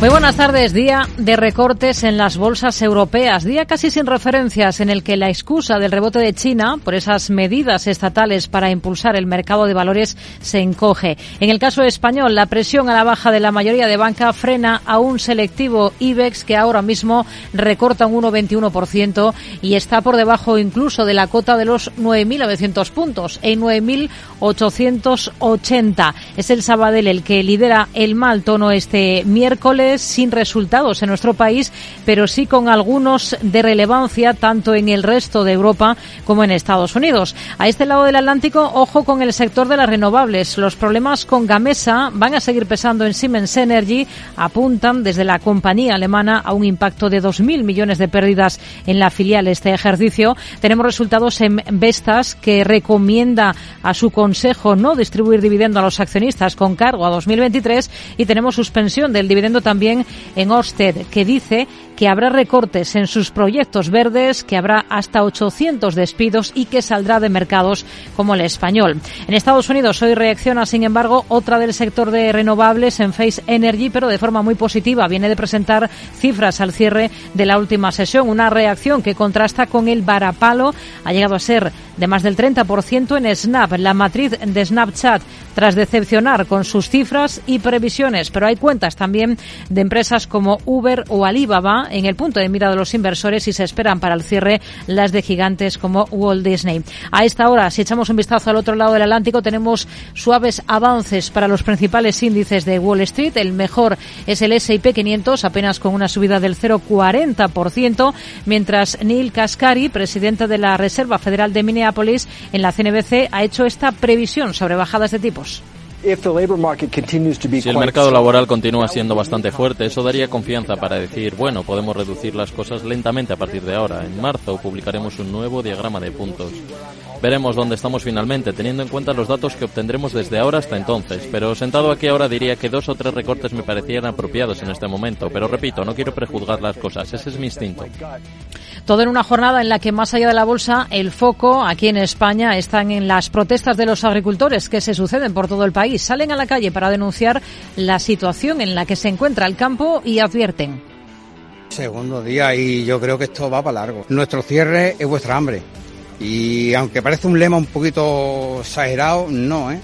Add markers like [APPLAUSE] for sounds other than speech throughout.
Muy buenas tardes. Día de recortes en las bolsas europeas. Día casi sin referencias en el que la excusa del rebote de China por esas medidas estatales para impulsar el mercado de valores se encoge. En el caso español, la presión a la baja de la mayoría de banca frena a un selectivo IBEX que ahora mismo recorta un 1,21% y está por debajo incluso de la cota de los 9.900 puntos, en 9.880. Es el Sabadell el que lidera el mal tono este miércoles sin resultados en nuestro país, pero sí con algunos de relevancia tanto en el resto de Europa como en Estados Unidos. A este lado del Atlántico, ojo con el sector de las renovables. Los problemas con Gamesa van a seguir pesando en Siemens Energy. Apuntan desde la compañía alemana a un impacto de 2.000 millones de pérdidas en la filial este ejercicio. Tenemos resultados en Vestas que recomienda a su consejo no distribuir dividendo a los accionistas con cargo a 2023 y tenemos suspensión del dividendo también en Orsted, que dice que habrá recortes en sus proyectos verdes, que habrá hasta 800 despidos y que saldrá de mercados como el español. En Estados Unidos hoy reacciona, sin embargo, otra del sector de renovables en Face Energy, pero de forma muy positiva. Viene de presentar cifras al cierre de la última sesión, una reacción que contrasta con el varapalo. Ha llegado a ser de más del 30% en Snap, la matriz de Snapchat, tras decepcionar con sus cifras y previsiones. Pero hay cuentas también de empresas como Uber o Alibaba en el punto de mira de los inversores y se esperan para el cierre las de gigantes como Walt Disney. A esta hora, si echamos un vistazo al otro lado del Atlántico, tenemos suaves avances para los principales índices de Wall Street. El mejor es el S&P 500, apenas con una subida del 0,40%, mientras Neil Kaskari, presidente de la Reserva Federal de Minneapolis, en la CNBC, ha hecho esta previsión sobre bajadas de tipos. Si el mercado laboral continúa siendo bastante fuerte, eso daría confianza para decir, bueno, podemos reducir las cosas lentamente a partir de ahora. En marzo publicaremos un nuevo diagrama de puntos. Veremos dónde estamos finalmente, teniendo en cuenta los datos que obtendremos desde ahora hasta entonces. Pero sentado aquí ahora diría que dos o tres recortes me parecían apropiados en este momento. Pero repito, no quiero prejuzgar las cosas, ese es mi instinto. Todo en una jornada en la que más allá de la bolsa, el foco aquí en España están en las protestas de los agricultores que se suceden por todo el país. Salen a la calle para denunciar la situación en la que se encuentra el campo y advierten. Segundo día y yo creo que esto va para largo. Nuestro cierre es vuestra hambre. Y aunque parece un lema un poquito exagerado, no, ¿eh?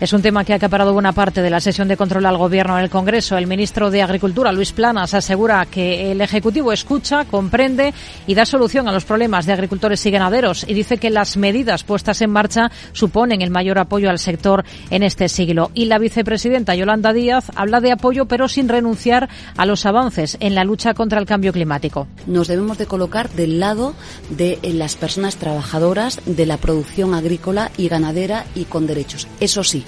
Es un tema que ha acaparado buena parte de la sesión de control al Gobierno en el Congreso. El ministro de Agricultura, Luis Planas, asegura que el Ejecutivo escucha, comprende y da solución a los problemas de agricultores y ganaderos y dice que las medidas puestas en marcha suponen el mayor apoyo al sector en este siglo. Y la vicepresidenta Yolanda Díaz habla de apoyo pero sin renunciar a los avances en la lucha contra el cambio climático. Nos debemos de colocar del lado de las personas trabajadoras de la producción agrícola y ganadera y con derechos. Eso sí,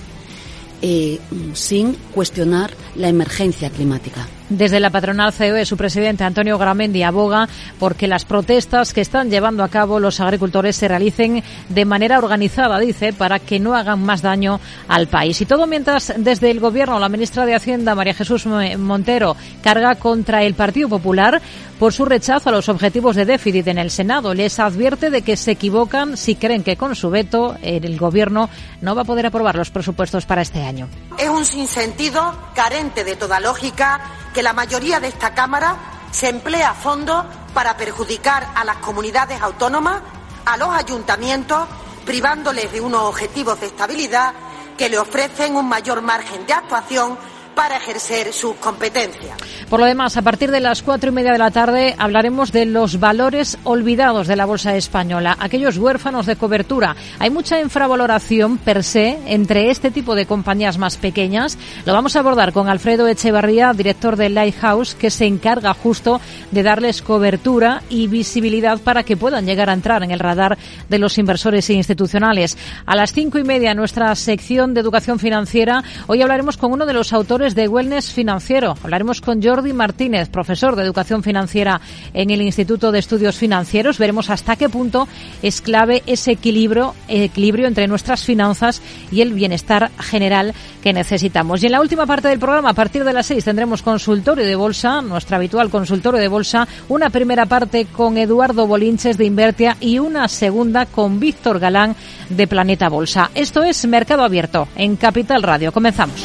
eh, sin cuestionar la emergencia climática. Desde la patronal COE, su presidente Antonio Gramendi aboga porque las protestas que están llevando a cabo los agricultores se realicen de manera organizada, dice, para que no hagan más daño al país. Y todo mientras desde el Gobierno la ministra de Hacienda, María Jesús Montero, carga contra el Partido Popular por su rechazo a los objetivos de déficit en el Senado. Les advierte de que se equivocan si creen que con su veto el Gobierno no va a poder aprobar los presupuestos para este año. Es un sinsentido carente de toda lógica que la mayoría de esta Cámara se emplea a fondo para perjudicar a las comunidades autónomas, a los ayuntamientos, privándoles de unos objetivos de estabilidad que le ofrecen un mayor margen de actuación para ejercer sus competencias. Por lo demás, a partir de las cuatro y media de la tarde hablaremos de los valores olvidados de la bolsa española, aquellos huérfanos de cobertura. Hay mucha infravaloración per se entre este tipo de compañías más pequeñas. Lo vamos a abordar con Alfredo Echevarría, director de Lighthouse, que se encarga justo de darles cobertura y visibilidad para que puedan llegar a entrar en el radar de los inversores institucionales. A las cinco y media, nuestra sección de educación financiera, hoy hablaremos con uno de los autores de wellness financiero. Hablaremos con Jordi Martínez, profesor de educación financiera en el Instituto de Estudios Financieros. Veremos hasta qué punto es clave ese equilibrio, equilibrio entre nuestras finanzas y el bienestar general que necesitamos. Y en la última parte del programa, a partir de las seis, tendremos consultorio de bolsa, nuestro habitual consultorio de bolsa, una primera parte con Eduardo Bolinches de Invertia y una segunda con Víctor Galán de Planeta Bolsa. Esto es Mercado Abierto en Capital Radio. Comenzamos.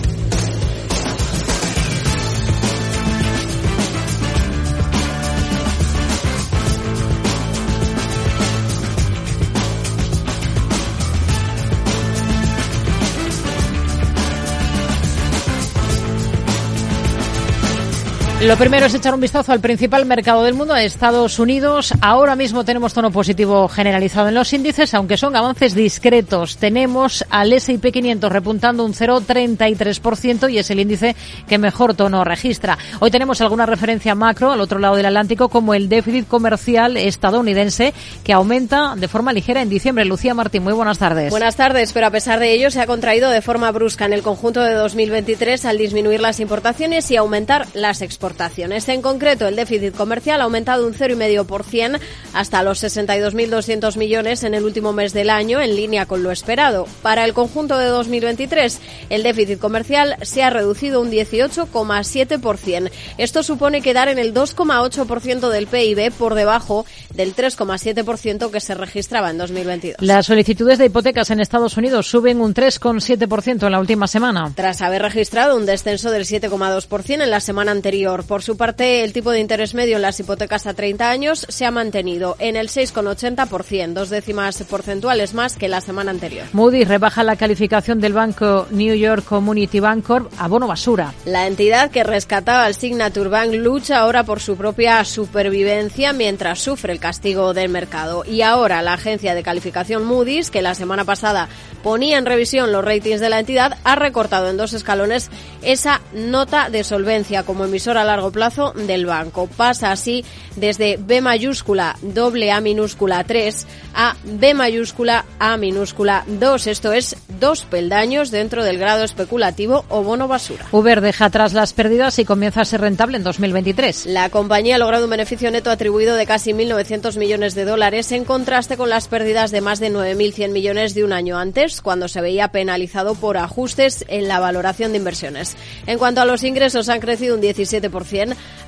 Lo primero es echar un vistazo al principal mercado del mundo, Estados Unidos. Ahora mismo tenemos tono positivo generalizado en los índices, aunque son avances discretos. Tenemos al S&P 500 repuntando un 0,33% y es el índice que mejor tono registra. Hoy tenemos alguna referencia macro al otro lado del Atlántico, como el déficit comercial estadounidense, que aumenta de forma ligera en diciembre. Lucía Martín, muy buenas tardes. Buenas tardes, pero a pesar de ello se ha contraído de forma brusca en el conjunto de 2023 al disminuir las importaciones y aumentar las exportaciones. En concreto, el déficit comercial ha aumentado un 0,5% hasta los 62.200 millones en el último mes del año, en línea con lo esperado. Para el conjunto de 2023, el déficit comercial se ha reducido un 18,7%. Esto supone quedar en el 2,8% del PIB por debajo del 3,7% que se registraba en 2022. Las solicitudes de hipotecas en Estados Unidos suben un 3,7% en la última semana. Tras haber registrado un descenso del 7,2% en la semana anterior. Por su parte, el tipo de interés medio en las hipotecas a 30 años se ha mantenido en el 6,80%, dos décimas porcentuales más que la semana anterior. Moody's rebaja la calificación del banco New York Community Bancorp a bono basura. La entidad que rescataba al Signature Bank lucha ahora por su propia supervivencia mientras sufre el castigo del mercado. Y ahora la agencia de calificación Moody's, que la semana pasada ponía en revisión los ratings de la entidad, ha recortado en dos escalones esa nota de solvencia como emisora largo plazo del banco. Pasa así desde B mayúscula doble A minúscula 3 a B mayúscula A minúscula 2. Esto es dos peldaños dentro del grado especulativo o bono basura. Uber deja atrás las pérdidas y comienza a ser rentable en 2023. La compañía ha logrado un beneficio neto atribuido de casi 1.900 millones de dólares en contraste con las pérdidas de más de 9.100 millones de un año antes, cuando se veía penalizado por ajustes en la valoración de inversiones. En cuanto a los ingresos, han crecido un 17%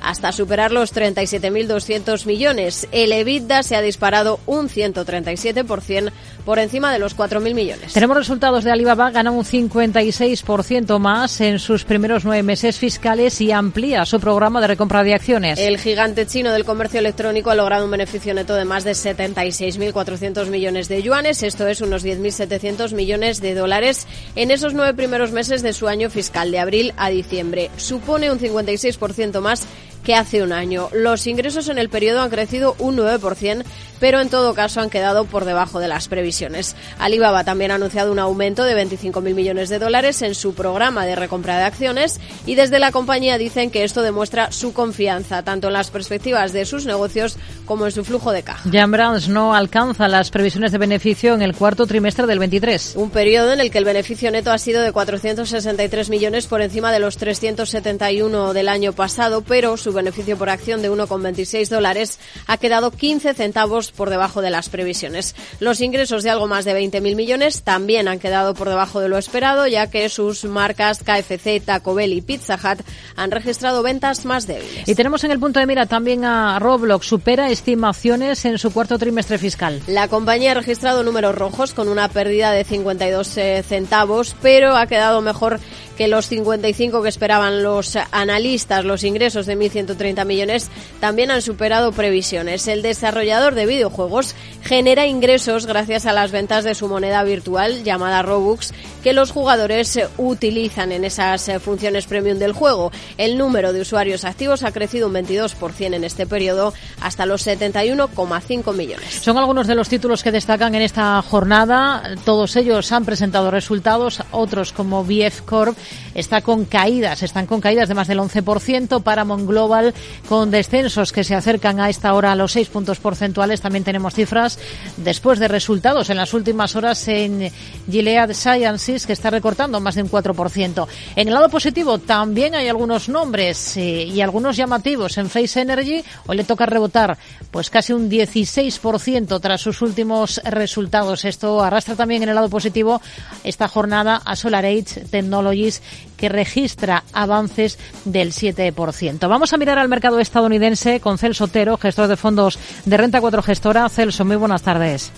hasta superar los 37.200 millones. El EBITDA se ha disparado un 137% por encima de los 4.000 millones. Tenemos resultados de Alibaba, gana un 56% más en sus primeros nueve meses fiscales y amplía su programa de recompra de acciones. El gigante chino del comercio electrónico ha logrado un beneficio neto de más de 76.400 millones de yuanes, esto es unos 10.700 millones de dólares en esos nueve primeros meses de su año fiscal, de abril a diciembre. Supone un 56% más que hace un año. Los ingresos en el periodo han crecido un 9%, pero en todo caso han quedado por debajo de las previsiones. Alibaba también ha anunciado un aumento de 25.000 millones de dólares en su programa de recompra de acciones y desde la compañía dicen que esto demuestra su confianza tanto en las perspectivas de sus negocios como en su flujo de caja. Jan Brands no alcanza las previsiones de beneficio en el cuarto trimestre del 23. Un periodo en el que el beneficio neto ha sido de 463 millones por encima de los 371 del año pasado, pero su beneficio por acción de 1,26 dólares ha quedado 15 centavos por debajo de las previsiones. Los ingresos de algo más de 20.000 millones también han quedado por debajo de lo esperado, ya que sus marcas KFC, Taco Bell y Pizza Hut han registrado ventas más débiles. Y tenemos en el punto de mira también a Roblox, supera estimaciones en su cuarto trimestre fiscal. La compañía ha registrado números rojos con una pérdida de 52 eh, centavos, pero ha quedado mejor que los 55 que esperaban los analistas, los ingresos de 1.130 millones, también han superado previsiones. El desarrollador de videojuegos genera ingresos gracias a las ventas de su moneda virtual llamada Robux, que los jugadores utilizan en esas funciones premium del juego. El número de usuarios activos ha crecido un 22% en este periodo hasta los 71,5 millones. Son algunos de los títulos que destacan en esta jornada. Todos ellos han presentado resultados, otros como BF Corp está con caídas, están con caídas de más del 11%, Paramount Global con descensos que se acercan a esta hora a los 6 puntos porcentuales. También tenemos cifras después de resultados en las últimas horas en Gilead Sciences que está recortando más de un 4%. En el lado positivo también hay algunos nombres eh, y algunos llamativos en Face Energy. Hoy le toca rebotar pues casi un 16% tras sus últimos resultados. Esto arrastra también en el lado positivo esta jornada a SolarAge Technologies que registra avances del 7%. Vamos a mirar al mercado estadounidense con Celso Otero, gestor de fondos de Renta 4 Gestora. Celso, muy buenas tardes.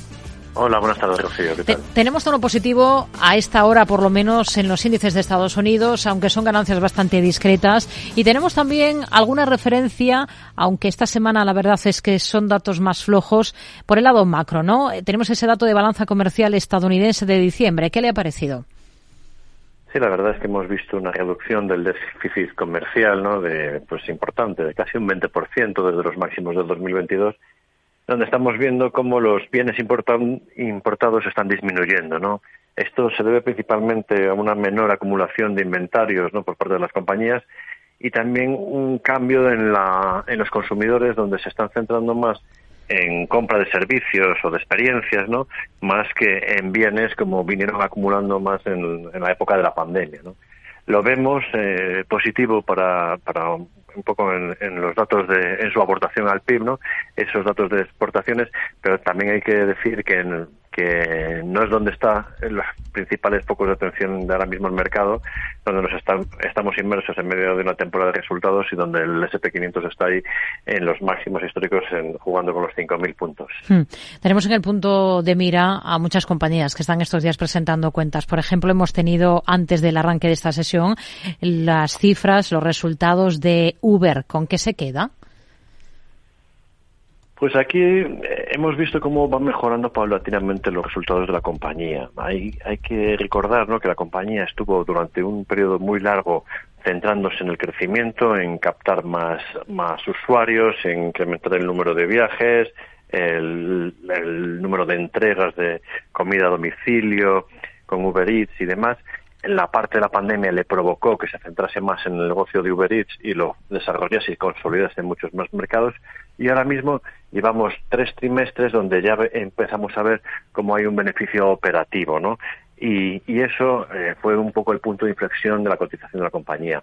Hola, buenas tardes, Rocío. ¿Qué tal? tenemos tono positivo a esta hora, por lo menos en los índices de Estados Unidos, aunque son ganancias bastante discretas. Y tenemos también alguna referencia, aunque esta semana la verdad es que son datos más flojos, por el lado macro, ¿no? Eh, tenemos ese dato de balanza comercial estadounidense de diciembre. ¿Qué le ha parecido? Sí, la verdad es que hemos visto una reducción del déficit comercial, ¿no? De, pues importante, de casi un 20% desde los máximos del 2022 donde estamos viendo cómo los bienes importados están disminuyendo, ¿no? Esto se debe principalmente a una menor acumulación de inventarios, ¿no? Por parte de las compañías y también un cambio en, la, en los consumidores donde se están centrando más en compra de servicios o de experiencias, ¿no? Más que en bienes como vinieron acumulando más en, en la época de la pandemia, ¿no? Lo vemos eh, positivo para, para un poco en, los datos de en su aportación al PIB, ¿no? Esos datos de exportaciones, pero también hay que decir que en, que no es donde está los principales focos de atención de ahora mismo el mercado, donde nos estamos inmersos en medio de una temporada de resultados y donde el SP500 está ahí en los máximos históricos jugando con los 5.000 puntos. Hmm. Tenemos en el punto de mira a muchas compañías que están estos días presentando cuentas. Por ejemplo, hemos tenido antes del arranque de esta sesión las cifras, los resultados de Uber. ¿Con qué se queda? Pues aquí eh, hemos visto cómo van mejorando paulatinamente los resultados de la compañía. Hay, hay que recordar ¿no? que la compañía estuvo durante un periodo muy largo centrándose en el crecimiento, en captar más, más usuarios, en incrementar el número de viajes, el, el número de entregas de comida a domicilio con Uber Eats y demás la parte de la pandemia le provocó que se centrase más en el negocio de Uber Eats y lo desarrollase y consolidase en muchos más mercados. Y ahora mismo llevamos tres trimestres donde ya empezamos a ver cómo hay un beneficio operativo, ¿no? Y, eso eh, fue un poco el punto de inflexión de la cotización de la compañía.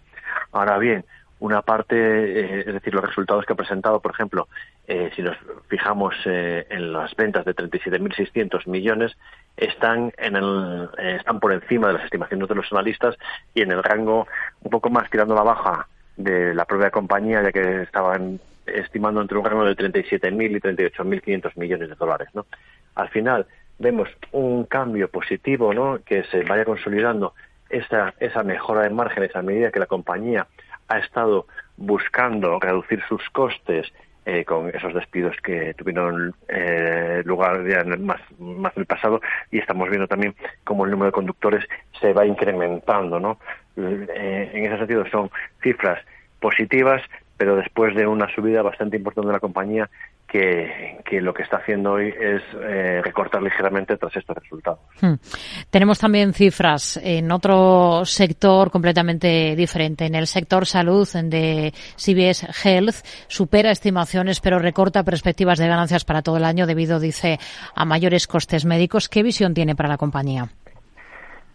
Ahora bien, una parte, eh, es decir, los resultados que ha presentado, por ejemplo, eh, si nos fijamos eh, en las ventas de 37.600 millones, están, en el, están por encima de las estimaciones de los analistas y en el rango un poco más tirando la baja de la propia compañía, ya que estaban estimando entre un rango de 37.000 y 38.500 millones de dólares. ¿no? Al final vemos un cambio positivo ¿no? que se vaya consolidando esa, esa mejora de márgenes a medida que la compañía ha estado buscando reducir sus costes eh, con esos despidos que tuvieron eh, lugar ya en más, más en el pasado y estamos viendo también cómo el número de conductores se va incrementando, ¿no? Eh, en ese sentido son cifras positivas, pero después de una subida bastante importante de la compañía que, lo que está haciendo hoy es eh, recortar ligeramente tras estos resultados. Hmm. Tenemos también cifras en otro sector completamente diferente. En el sector salud de CBS Health supera estimaciones, pero recorta perspectivas de ganancias para todo el año debido, dice, a mayores costes médicos. ¿Qué visión tiene para la compañía?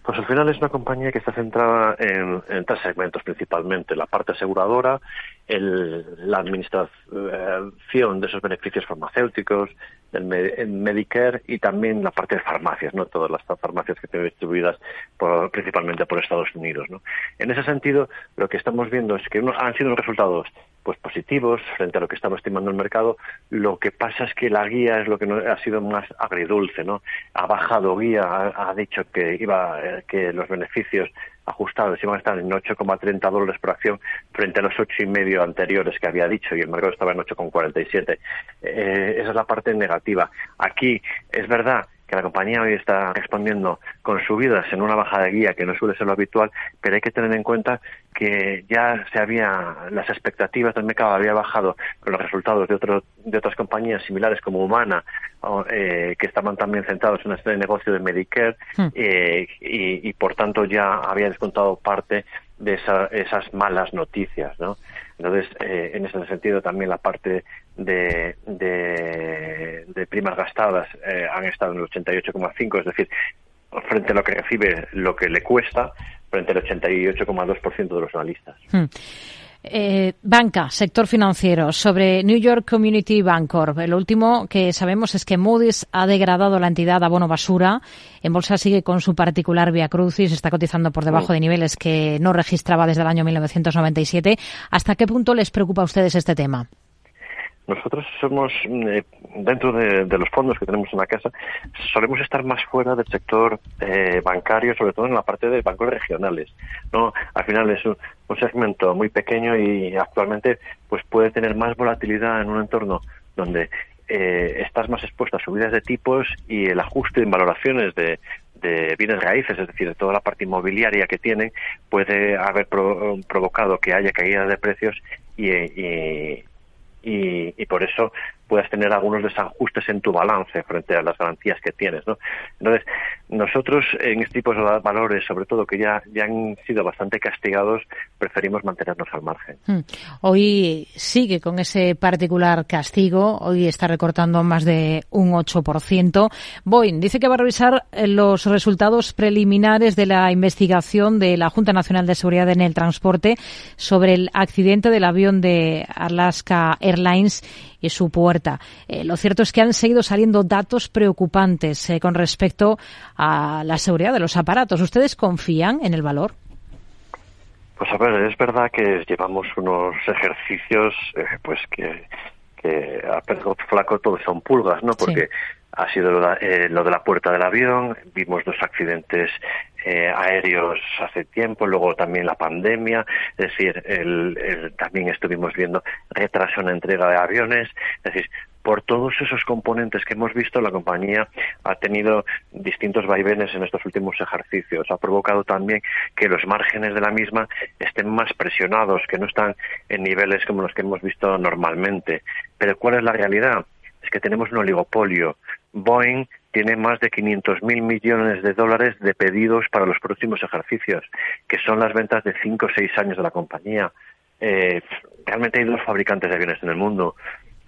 Pues al final es una compañía que está centrada en, tres segmentos principalmente, la parte aseguradora, la administración de esos beneficios farmacéuticos, el, Medicare y también la parte de farmacias, no todas las farmacias que están distribuidas principalmente por Estados Unidos. En ese sentido, lo que estamos viendo es que han sido resultados pues positivos frente a lo que estamos estimando el mercado. Lo que pasa es que la guía es lo que ha sido más agridulce, ¿no? Ha bajado guía, ha, dicho que iba eh, que los beneficios ajustados iban a estar en 8,30 dólares por acción frente a los ocho y medio anteriores que había dicho y el mercado estaba en 8,47. Eh, esa es la parte negativa. Aquí es verdad que la compañía hoy está respondiendo con subidas en una baja de guía que no suele ser lo habitual, pero hay que tener en cuenta que ya se había las expectativas del mercado había bajado con los resultados de otros de otras compañías similares como Humana eh, que estaban también centrados en este negocio de Medicare hmm. eh, y, por tanto ya había descontado parte de esas malas noticias, ¿no? Entonces, eh, en ese sentido, también la parte de, de, primas gastadas eh, han estado en el 88,5, es decir, frente a lo que recibe, lo que le cuesta, frente al 88,2% de los analistas. Hmm. Eh, banca, sector financiero, sobre New York Community Bancorp. Lo último que sabemos es que Moody's ha degradado la entidad a bono basura. En bolsa sigue con su particular via crucis, está cotizando por debajo de niveles que no registraba desde el año 1997. ¿Hasta qué punto les preocupa a ustedes este tema? Nosotros somos, eh, dentro de, los fondos que tenemos en la casa, solemos estar más fuera del sector eh, bancario, sobre todo en la parte de bancos regionales. ¿no? Al final es un, segmento muy pequeño y actualmente pues puede tener más volatilidad en un entorno donde eh, estás más expuesto a subidas de tipos y el ajuste en valoraciones de, bienes raíces, es decir, de toda la parte inmobiliaria que tienen, puede haber provocado que haya caída de precios y, y, por eso puedas tener algunos desajustes en tu balance frente a las garantías que tienes. ¿no? Entonces, nosotros en este tipo de valores, sobre todo que ya, ya han sido bastante castigados, preferimos mantenernos al margen. Hmm. Hoy sigue con ese particular castigo, hoy está recortando más de un 8%. Boeing dice que va a revisar eh, los resultados preliminares de la investigación de la Junta Nacional de Seguridad en el Transporte sobre el accidente del avión de Alaska Airlines y su puerta. Eh, lo cierto es que han seguido saliendo datos preocupantes eh, con respecto a la seguridad de los aparatos. ¿Ustedes confían en el valor? Pues a ver, es verdad que llevamos unos ejercicios eh, pues que, que a perro flaco todo son pulgas, ¿no? Porque ha sido lo de, la puerta del avión, vimos dos accidentes aéreos hace tiempo, luego también la pandemia, es decir, el, también estuvimos viendo retraso en la entrega de aviones, es decir, por todos esos componentes que hemos visto, la compañía ha tenido distintos vaivenes en estos últimos ejercicios. Ha provocado también que los márgenes de la misma estén más presionados, que no están en niveles como los que hemos visto normalmente. Pero ¿cuál es la realidad? Es que tenemos un oligopolio. Boeing tiene más de 500 mil millones de dólares de pedidos para los próximos ejercicios, que son las ventas de cinco o seis años de la compañía. Eh, realmente hay dos fabricantes de aviones en el mundo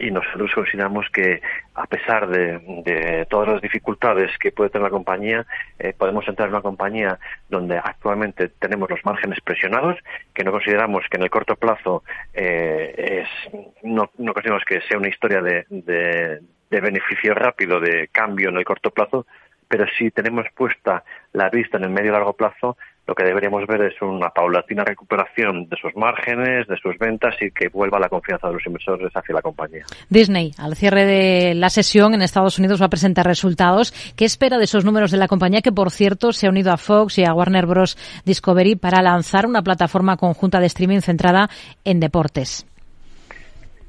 y nosotros consideramos que a pesar de, todas las dificultades que puede tener la compañía, eh, podemos entrar en una compañía donde actualmente tenemos los márgenes presionados, que no consideramos que en el corto plazo eh, es, no, consideramos que sea una historia de, de beneficio rápido, de cambio en el corto plazo, pero si tenemos puesta la vista en el medio y largo plazo, lo que deberíamos ver es una paulatina recuperación de sus márgenes, de sus ventas y que vuelva la confianza de los inversores hacia la compañía. Disney, al cierre de la sesión en Estados Unidos, va a presentar resultados. ¿Qué espera de esos números de la compañía que, por cierto, se ha unido a Fox y a Warner Bros. Discovery para lanzar una plataforma conjunta de streaming centrada en deportes?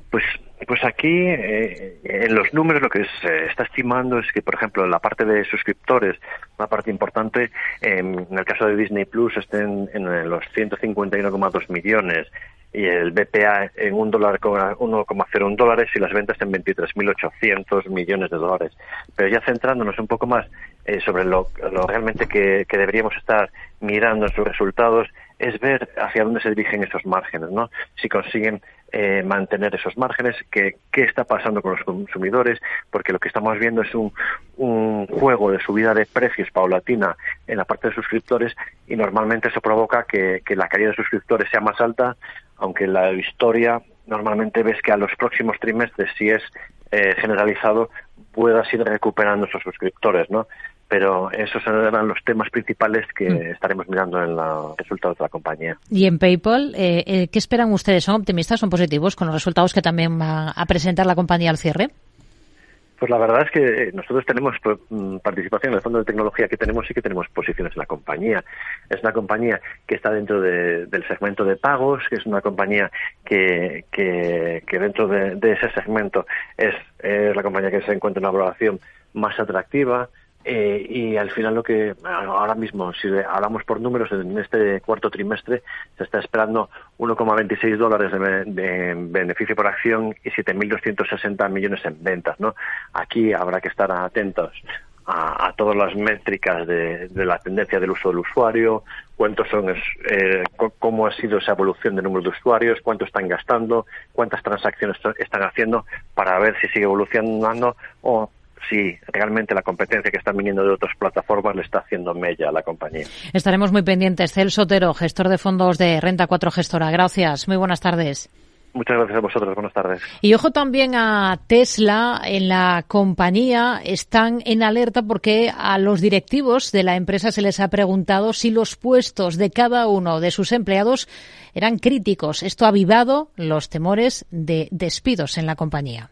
Pues pues aquí, eh, en los números, lo que se está estimando es que, por ejemplo, la parte de suscriptores, una parte importante, en el caso de Disney Plus, estén en los 151,2 millones y el BPA en un dólar con 1,01 dólares y las ventas en 23.800 millones de dólares. Pero ya centrándonos un poco más eh, sobre lo, realmente que, que, deberíamos estar mirando en sus resultados, es ver hacia dónde se dirigen esos márgenes, ¿no? Si consiguen eh, mantener esos márgenes, qué está pasando con los consumidores, porque lo que estamos viendo es un, un juego de subida de precios paulatina en la parte de suscriptores y normalmente eso provoca que, la caída de suscriptores sea más alta, aunque la historia normalmente ves que a los próximos trimestres, si es eh, generalizado, puedas ir recuperando esos suscriptores, ¿no? Pero esos serán los temas principales que mm. estaremos mirando en los resultados de la compañía. Y en PayPal, eh, eh, ¿qué esperan ustedes? ¿Son optimistas, son positivos con los resultados que también va a presentar la compañía al cierre? Pues la verdad es que nosotros tenemos pues, mm, participación en el fondo de tecnología que tenemos y que tenemos posiciones en la compañía. Es una compañía que está dentro del segmento de pagos, que es una compañía que, que, dentro de, ese segmento es, es, la compañía que se encuentra en una valoración más atractiva, Eh, y al final lo que ahora mismo, si hablamos por números, en este cuarto trimestre se está esperando 1,26 dólares de, beneficio por acción y 7.260 millones en ventas. ¿no? Aquí habrá que estar atentos a, todas las métricas de, la tendencia del uso del usuario, cuántos son, eh, cómo ha sido esa evolución de número de usuarios, cuánto están gastando, cuántas transacciones están haciendo, para ver si sigue evolucionando o si realmente la competencia que están viniendo de otras plataformas le está haciendo mella a la compañía. Estaremos muy pendientes. Celso Sotero, gestor de fondos de Renta 4 Gestora. Gracias. Muy buenas tardes. Muchas gracias a vosotros. Buenas tardes. Y ojo también a Tesla. En la compañía están en alerta porque a los directivos de la empresa se les ha preguntado si los puestos de cada uno de sus empleados eran críticos. Esto ha avivado los temores de despidos en la compañía.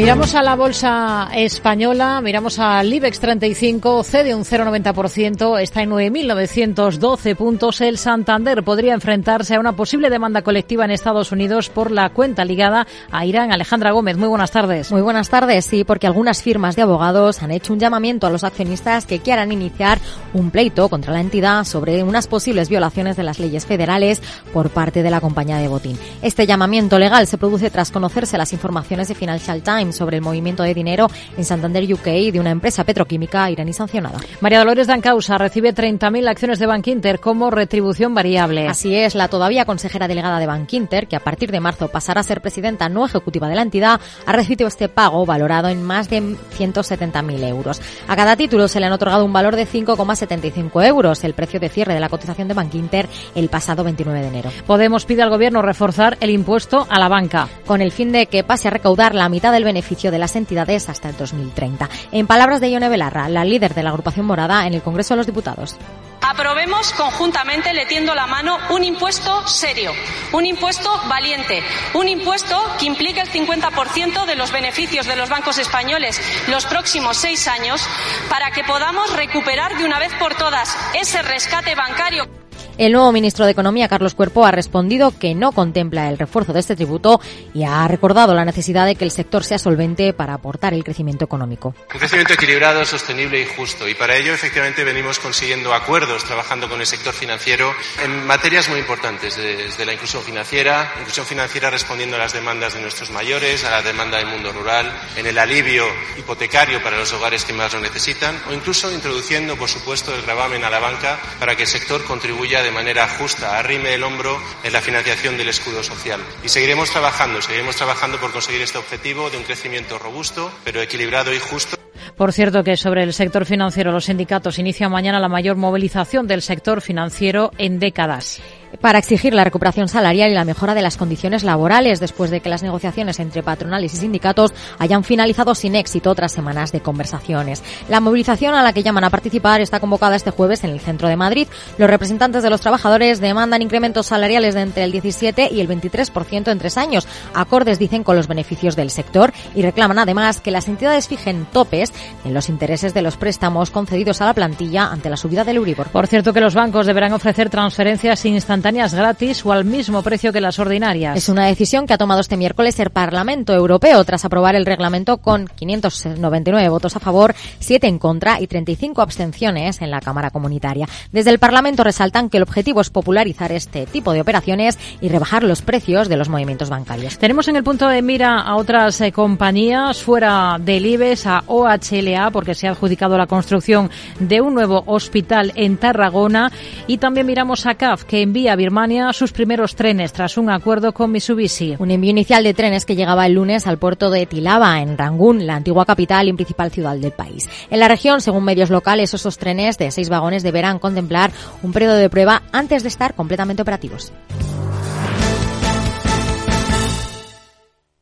Miramos a la bolsa española, miramos al IBEX 35, cede un 0,90%, está en 9.912 puntos. El Santander podría enfrentarse a una posible demanda colectiva en Estados Unidos por la cuenta ligada a Irán. Alejandra Gómez, muy buenas tardes. Muy buenas tardes, sí, porque algunas firmas de abogados han hecho un llamamiento a los accionistas que quieran iniciar un pleito contra la entidad sobre unas posibles violaciones de las leyes federales por parte de la compañía de botín. Este llamamiento legal se produce tras conocerse las informaciones de Financial Times sobre el movimiento de dinero en Santander UK de una empresa petroquímica iraní sancionada. María Dolores Dancausa recibe 30.000 acciones de Bankinter como retribución variable. Así es, la todavía consejera delegada de Bankinter, que a partir de marzo pasará a ser presidenta no ejecutiva de la entidad, ha recibido este pago valorado en más de 170.000 euros. A cada título se le han otorgado un valor de 5,75 euros, el precio de cierre de la cotización de Bankinter el pasado 29 de enero. Podemos pide al gobierno reforzar el impuesto a la banca. Con el fin de que pase a recaudar la mitad del beneficio beneficio de las entidades hasta el 2030. En palabras de Ione Belarra, la líder de la agrupación morada en el Congreso de los Diputados. Aprobemos conjuntamente, le tiendo la mano, un impuesto serio, un impuesto valiente, un impuesto que implique el 50% de los beneficios de los bancos españoles los próximos seis años para que podamos recuperar de una vez por todas ese rescate bancario. El nuevo ministro de Economía, Carlos Cuerpo, ha respondido que no contempla el refuerzo de este tributo y ha recordado la necesidad de que el sector sea solvente para aportar el crecimiento económico. Un crecimiento equilibrado, sostenible y justo. Y para ello, efectivamente, venimos consiguiendo acuerdos trabajando con el sector financiero en materias muy importantes, desde la inclusión financiera, inclusión financiera respondiendo a las demandas de nuestros mayores, a la demanda del mundo rural, en el alivio hipotecario para los hogares que más lo necesitan, o incluso introduciendo, por supuesto, el gravamen a la banca para que el sector contribuya de de manera justa, arrime el hombro en la financiación del escudo social. Y seguiremos trabajando, seguiremos trabajando por conseguir este objetivo de un crecimiento robusto, pero equilibrado y justo. Por cierto que sobre el sector financiero, los sindicatos inician mañana la mayor movilización del sector financiero en décadas para exigir la recuperación salarial y la mejora de las condiciones laborales después de que las negociaciones entre patronales y sindicatos hayan finalizado sin éxito tras semanas de conversaciones. La movilización a la que llaman a participar está convocada este jueves en el centro de Madrid. Los representantes de los trabajadores demandan incrementos salariales de entre el 17 y el 23% en tres años, acordes dicen con los beneficios del sector y reclaman además que las entidades fijen topes en los intereses de los préstamos concedidos a la plantilla ante la subida del Euribor. Por cierto que los bancos deberán ofrecer transferencias instantáneas instantáneas gratis o al mismo precio que las ordinarias. Es una decisión que ha tomado este miércoles el Parlamento Europeo tras aprobar el reglamento con 599 votos a favor, 7 en contra y 35 abstenciones en la Cámara Comunitaria. Desde el Parlamento resaltan que el objetivo es popularizar este tipo de operaciones y rebajar los precios de los movimientos bancarios. Tenemos en el punto de mira a otras eh, compañías fuera del IBEX, a OHLA, porque se ha adjudicado la construcción de un nuevo hospital en Tarragona. Y también miramos a CAF, que envía a Birmania sus primeros trenes tras un acuerdo con Mitsubishi. Un envío inicial de trenes que llegaba el lunes al puerto de Tilaba, en Rangún, la antigua capital y principal ciudad del país. En la región, según medios locales, esos trenes de seis vagones deberán contemplar un periodo de prueba antes de estar completamente operativos.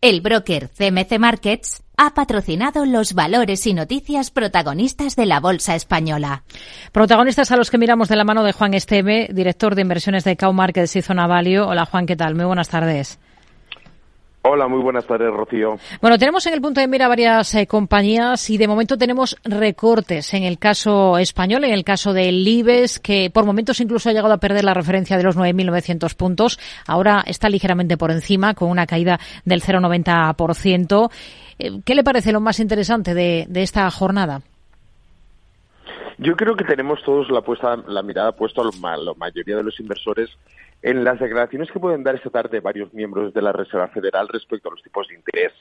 El broker CMC Markets ha patrocinado los valores y noticias protagonistas de la Bolsa Española. Protagonistas a los que miramos de la mano de Juan Esteve, director de inversiones de Cow Markets y Zona Value. Hola Juan, ¿qué tal? Muy buenas tardes. Hola, muy buenas tardes, Rocío. Bueno, tenemos en el punto de mira varias eh, compañías y de momento tenemos recortes en el caso español, en el caso del IBEX, que por momentos incluso ha llegado a perder la referencia de los 9.900 puntos. Ahora está ligeramente por encima, con una caída del 0,90%. Eh, ¿Qué le parece lo más interesante de, de esta jornada? Yo creo que tenemos todos la, puesta, la mirada puesta a la mayoría de los inversores en las declaraciones que pueden dar esta tarde varios miembros de la Reserva Federal respecto a los tipos de interés.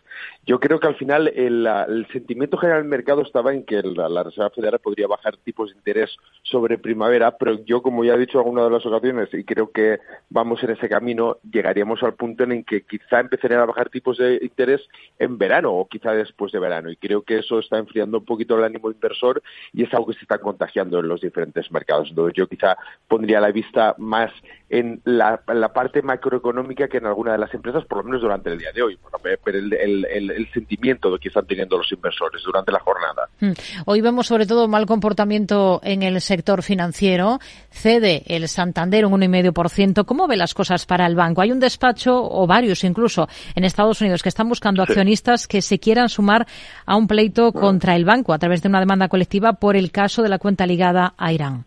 Yo creo que al final el, sentimiento general del mercado estaba en que la, Reserva Federal podría bajar tipos de interés sobre primavera, pero yo, como ya he dicho en alguna de las ocasiones, y creo que vamos en ese camino, llegaríamos al punto en el que quizá empezarían a bajar tipos de interés en verano o quizá después de verano. Y creo que eso está enfriando un poquito el ánimo inversor y es algo que se está contagiando en los diferentes mercados. Entonces yo quizá pondría la vista más en la, parte macroeconómica que en alguna de las empresas, por lo menos durante el día de hoy, pero el, el, el, sentimiento que están teniendo los inversores durante la jornada. Hmm. Hoy vemos sobre todo mal comportamiento en el sector financiero. Cede el Santander un 1,5%. ¿Cómo ve las cosas para el banco? Hay un despacho, o varios incluso, en Estados Unidos que están buscando accionistas que se quieran sumar a un pleito contra el banco a través de una demanda colectiva por el caso de la cuenta ligada a Irán.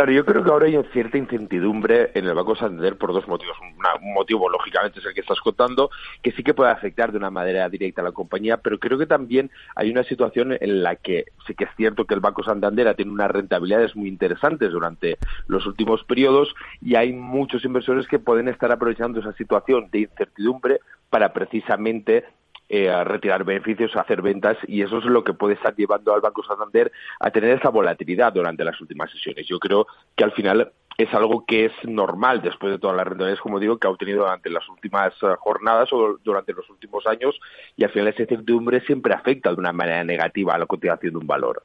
Claro, yo creo que ahora hay cierta incertidumbre en el Banco Santander por dos motivos. un motivo, lógicamente, es el que estás contando, que sí que puede afectar de una manera directa a la compañía, pero creo que también hay una situación en la que sí que es cierto que el Banco Santander ha tenido unas rentabilidades muy interesantes durante los últimos periodos y hay muchos inversores que pueden estar aprovechando esa situación de incertidumbre para precisamente eh, a retirar beneficios, a hacer ventas y eso es lo que puede estar llevando al Banco Santander a tener esa volatilidad durante las últimas sesiones. Yo creo que al final es algo que es normal después de todas las rentabilidades, como digo, que ha obtenido durante las últimas eh, jornadas o durante los últimos años y al final esa incertidumbre siempre afecta de una manera negativa a la cotización de un valor.